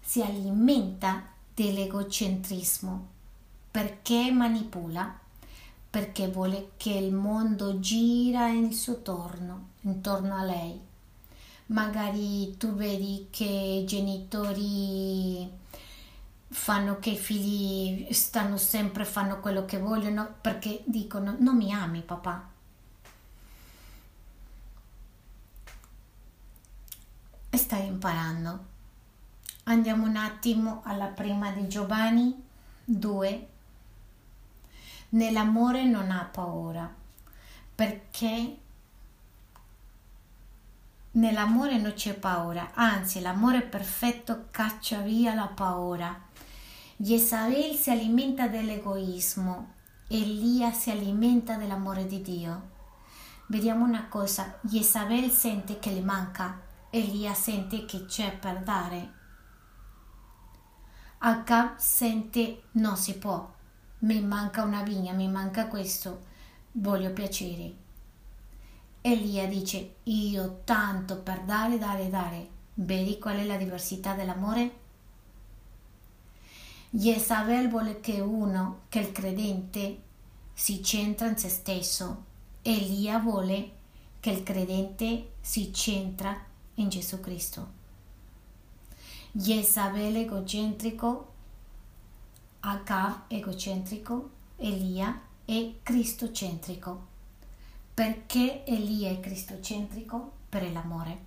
si alimenta dell'egocentrismo perché manipola, perché vuole che il mondo gira in suo torno, intorno a lei. Magari tu vedi che i genitori fanno che i figli stanno sempre, fanno quello che vogliono perché dicono non mi ami stai imparando. Andiamo un attimo alla prima di Giovanni 2. Nell'amore non ha paura, perché nell'amore non c'è paura, anzi l'amore perfetto caccia via la paura. Jezabel si alimenta dell'egoismo, Elia si alimenta dell'amore di Dio. Vediamo una cosa, Jezabel sente che le manca, Elia sente che c'è per dare. Acab sente non si può, mi manca una vigna, mi manca questo, voglio piacere. Elia dice io tanto per dare, dare, dare. Vedi qual è la diversità dell'amore? Jezabel vuole che uno, che il credente, si centra in se stesso. Elia vuole che il credente si centra in Gesù Cristo. Jezabel egocentrico, Acab egocentrico, Elia è cristocentrico. Perché Elia è cristocentrico? Per l'amore.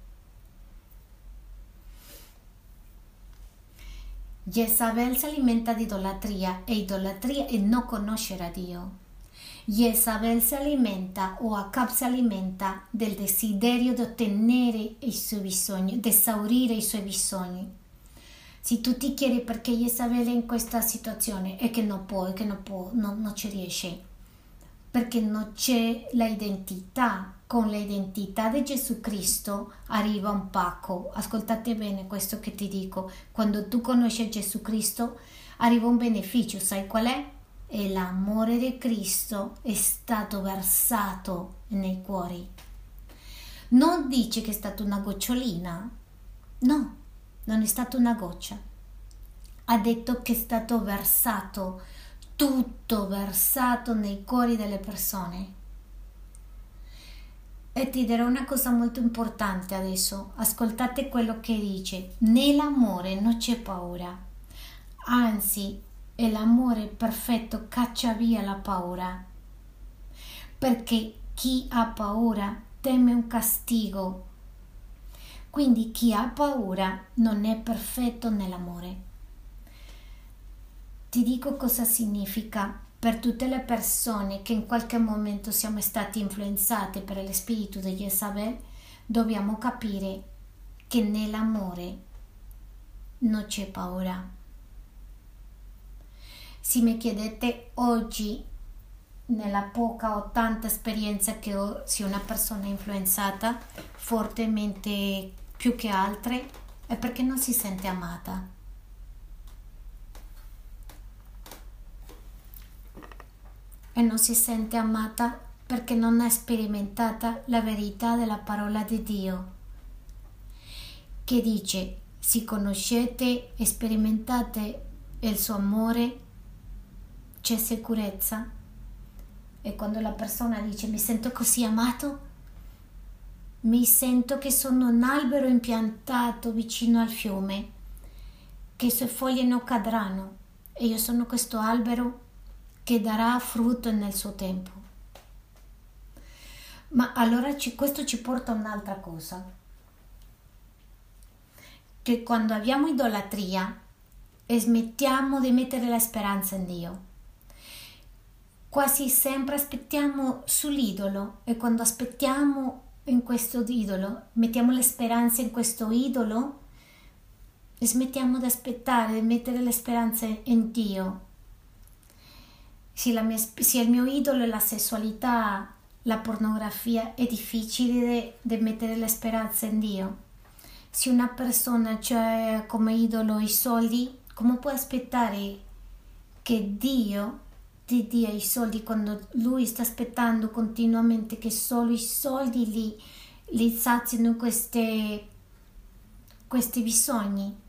Jezabel si alimenta di idolatria e idolatria è non conoscere Dio. Jezabel si alimenta o Acab si alimenta del desiderio di ottenere i suoi bisogni, di esaurire i suoi bisogni. Se tu ti chiedi perché Jezabel è in questa situazione è che non può, è che non può, non, non ci riesce perché non c'è l'identità. Con l'identità di Gesù Cristo arriva un pacco. Ascoltate bene questo che ti dico. Quando tu conosci Gesù Cristo arriva un beneficio. Sai qual è? E l'amore di Cristo è stato versato nei cuori. Non dice che è stata una gocciolina. No, non è stata una goccia. Ha detto che è stato versato tutto versato nei cuori delle persone. E ti dirò una cosa molto importante adesso, ascoltate quello che dice, nell'amore non c'è paura, anzi è l'amore perfetto caccia via la paura, perché chi ha paura teme un castigo, quindi chi ha paura non è perfetto nell'amore. Ti dico cosa significa per tutte le persone che in qualche momento siamo stati influenzate per lo spirito di Jezabel, dobbiamo capire che nell'amore non c'è paura. Se mi chiedete oggi, nella poca o tanta esperienza che ho, se una persona è influenzata fortemente più che altre, è perché non si sente amata e non si sente amata perché non ha sperimentata la verità della parola di Dio, che dice, se conoscete e sperimentate il suo amore, c'è sicurezza. E quando la persona dice mi sento così amato, mi sento che sono un albero impiantato vicino al fiume, che i suoi foglie non cadranno e io sono questo albero che darà frutto nel suo tempo. Ma allora ci, questo ci porta a un'altra cosa, che quando abbiamo idolatria smettiamo di mettere la speranza in Dio. Quasi sempre aspettiamo sull'idolo e quando aspettiamo in questo idolo, mettiamo le speranze in questo idolo, smettiamo di aspettare, di mettere le speranze in Dio se, mia, se il mio idolo è la sessualità, la pornografia, è difficile di mettere la speranza in Dio. Se una persona ha cioè, come idolo i soldi, come può aspettare che Dio ti dia i soldi quando lui sta aspettando continuamente che solo i soldi gli, gli sazino questi bisogni?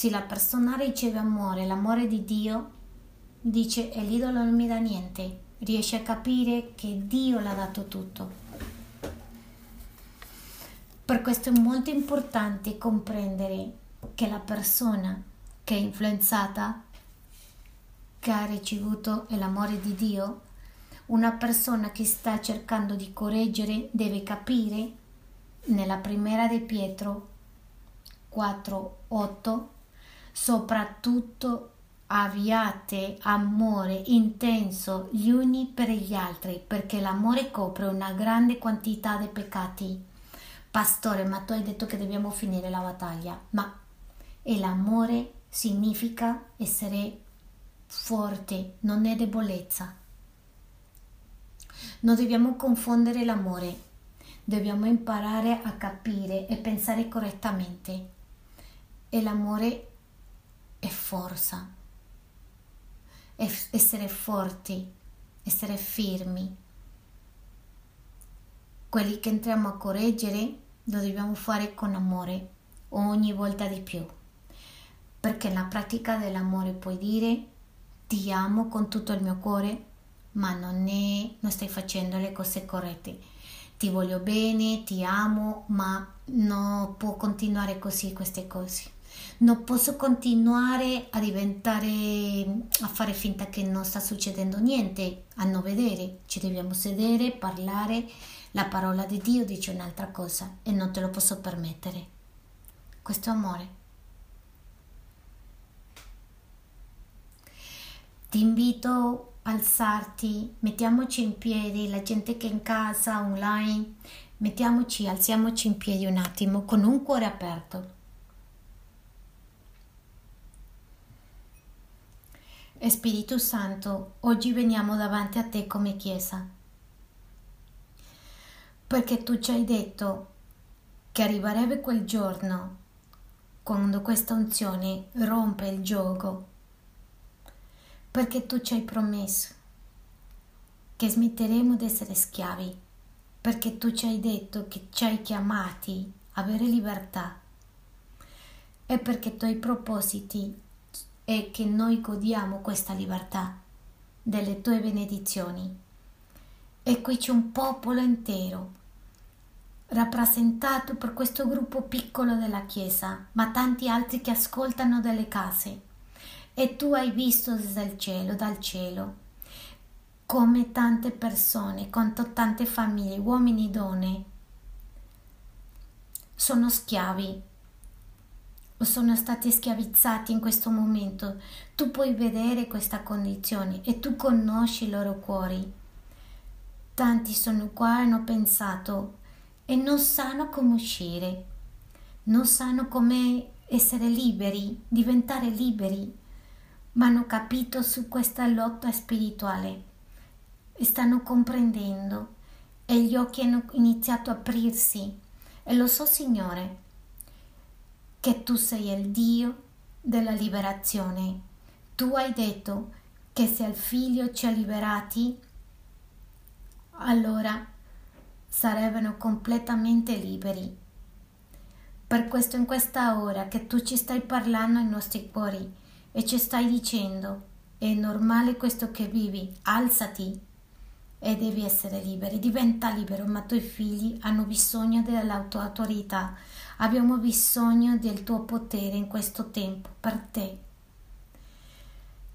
Se la persona riceve amore, l'amore di Dio, dice e l'idolo non mi dà niente, riesce a capire che Dio l'ha dato tutto. Per questo è molto importante comprendere che la persona che è influenzata, che ha ricevuto l'amore di Dio, una persona che sta cercando di correggere deve capire nella prima di Pietro 4, 8, soprattutto abbiate amore intenso gli uni per gli altri, perché l'amore copre una grande quantità di peccati. Pastore, ma tu hai detto che dobbiamo finire la battaglia, ma e l'amore significa essere forte, non è debolezza. Non dobbiamo confondere l'amore, dobbiamo imparare a capire e pensare correttamente. E l'amore è forza, essere forti, essere fermi. Quelli che entriamo a correggere lo dobbiamo fare con amore ogni volta di più. Perché nella pratica dell'amore puoi dire ti amo con tutto il mio cuore, ma non, è, non stai facendo le cose corrette. Ti voglio bene, ti amo, ma non può continuare così queste cose. Non posso continuare a diventare, a fare finta che non sta succedendo niente, a non vedere. Ci dobbiamo sedere, parlare. La parola di Dio dice un'altra cosa e non te lo posso permettere. Questo amore. Ti invito a alzarti, mettiamoci in piedi, la gente che è in casa, online, mettiamoci, alziamoci in piedi un attimo con un cuore aperto. Spirito Santo, oggi veniamo davanti a te come Chiesa, perché tu ci hai detto che arriverebbe quel giorno quando questa unzione rompe il gioco. Perché tu ci hai promesso che smetteremo di essere schiavi, perché tu ci hai detto che ci hai chiamati a avere libertà. E perché i tuoi propositi è che noi godiamo questa libertà delle tue benedizioni. E qui c'è un popolo intero rappresentato per questo gruppo piccolo della Chiesa, ma tanti altri che ascoltano dalle case e tu hai visto dal cielo, dal cielo, come tante persone, con tante famiglie, uomini e donne, sono schiavi sono stati schiavizzati in questo momento. Tu puoi vedere questa condizione e tu conosci i loro cuori. Tanti sono qua e hanno pensato e non sanno come uscire, non sanno come essere liberi, diventare liberi ma hanno capito su questa lotta spirituale e stanno comprendendo e gli occhi hanno iniziato a aprirsi e lo so Signore che tu sei il Dio della liberazione. Tu hai detto che se il figlio ci ha liberati, allora sarebbero completamente liberi. Per questo in questa ora che tu ci stai parlando ai nostri cuori, e ci stai dicendo è normale questo che vivi, alzati e devi essere libero, diventa libero, ma i tuoi figli hanno bisogno della tua autorità, abbiamo bisogno del tuo potere in questo tempo per te.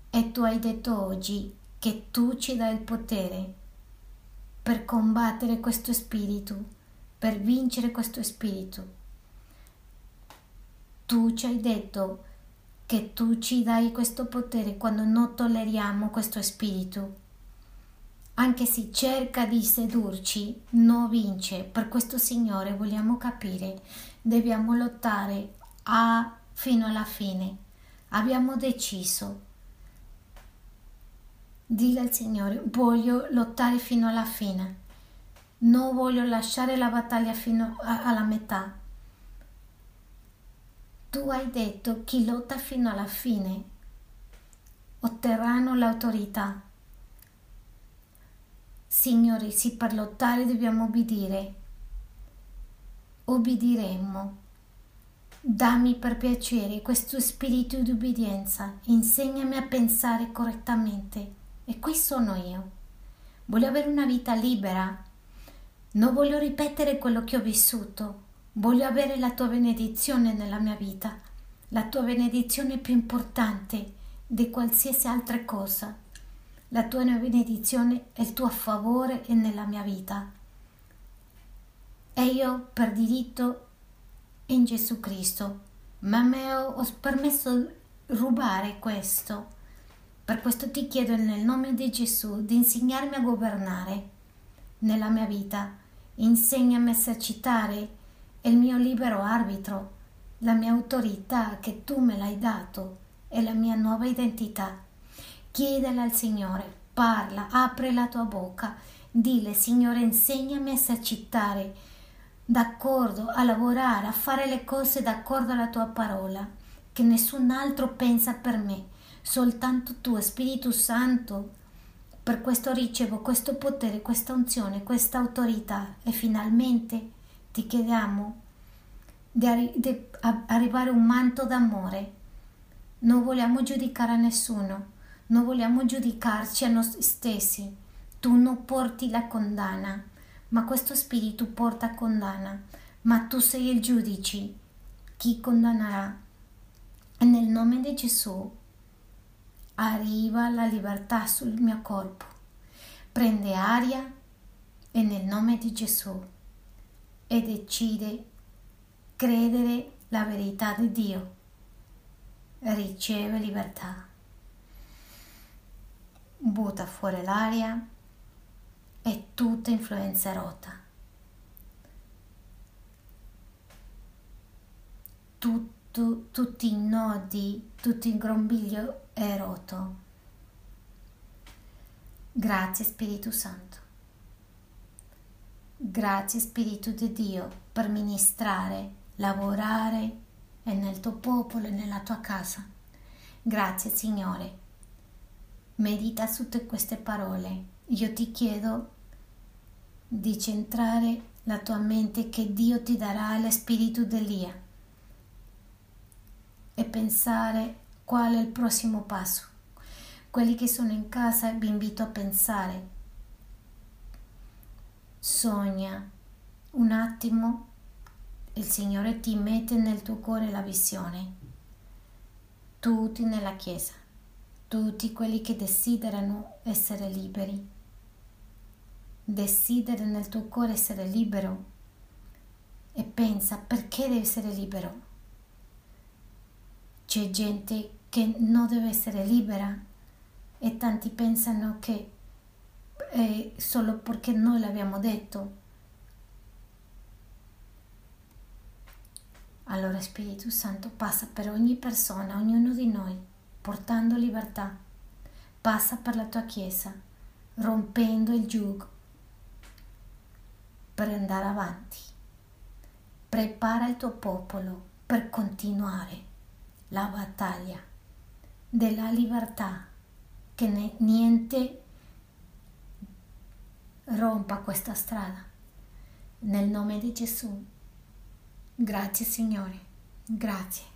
E tu hai detto oggi che tu ci dai il potere per combattere questo spirito, per vincere questo spirito. Tu ci hai detto che tu ci dai questo potere quando non tolleriamo questo spirito. Anche se cerca di sedurci, non vince. Per questo, Signore, vogliamo capire, dobbiamo lottare a, fino alla fine. Abbiamo deciso. Dile al Signore, voglio lottare fino alla fine. Non voglio lasciare la battaglia fino a, alla metà tu hai detto chi lotta fino alla fine otterranno l'autorità. Signore, sì, per lottare dobbiamo obbedire. Obbediremo. Dammi per piacere questo spirito di obbedienza. Insegnami a pensare correttamente. E qui sono io. Voglio avere una vita libera. Non voglio ripetere quello che ho vissuto. Voglio avere la tua benedizione nella mia vita, la tua benedizione più importante di qualsiasi altra cosa. La tua benedizione è il tuo favore nella mia vita. e io per diritto in Gesù Cristo, ma mi ho permesso rubare questo. Per questo ti chiedo nel nome di Gesù di insegnarmi a governare nella mia vita, insegnami a esercitare il mio libero arbitro, la mia autorità che tu me l'hai dato e la mia nuova identità. Chiedela al Signore, parla, apre la tua bocca, dile Signore insegnami a esercitare d'accordo, a lavorare, a fare le cose d'accordo alla tua parola, che nessun altro pensa per me, soltanto tu, Spirito Santo. Per questo ricevo questo potere, questa unzione, questa autorità e finalmente ti chiediamo di, arri- di arrivare a un manto d'amore. Non vogliamo giudicare a nessuno, non vogliamo giudicarci a noi stessi. Tu non porti la condanna ma questo spirito porta condanna, ma tu sei il giudice, chi condannerà? E nel nome di Gesù arriva la libertà sul mio corpo, prende aria e nel nome di Gesù e decide credere la verità di Dio, riceve libertà, butta fuori l'aria è tutta influenza rota. Tutto, tutti i nodi, tutto il grombiglio è rotto. Grazie Spirito Santo. Grazie Spirito di Dio per ministrare, lavorare e nel tuo popolo e nella tua casa. Grazie Signore. Medita su tutte queste parole. Io ti chiedo di centrare la tua mente che Dio ti darà lo spirito d'Elia e pensare qual è il prossimo passo. Quelli che sono in casa vi invito a pensare. Sogna un attimo, il Signore ti mette nel tuo cuore la visione. Tutti nella Chiesa, tutti quelli che desiderano essere liberi desideri nel tuo cuore essere libero e pensa perché devi essere libero. C'è gente che non deve essere libera e tanti pensano che è solo perché noi l'abbiamo detto. Allora Spirito Santo passa per ogni persona, ognuno di noi, portando libertà. Passa per la tua Chiesa, rompendo il giugo per andare avanti. Prepara il tuo popolo per continuare la battaglia della libertà, che niente rompa questa strada. Nel nome di Gesù. Grazie Signore, grazie.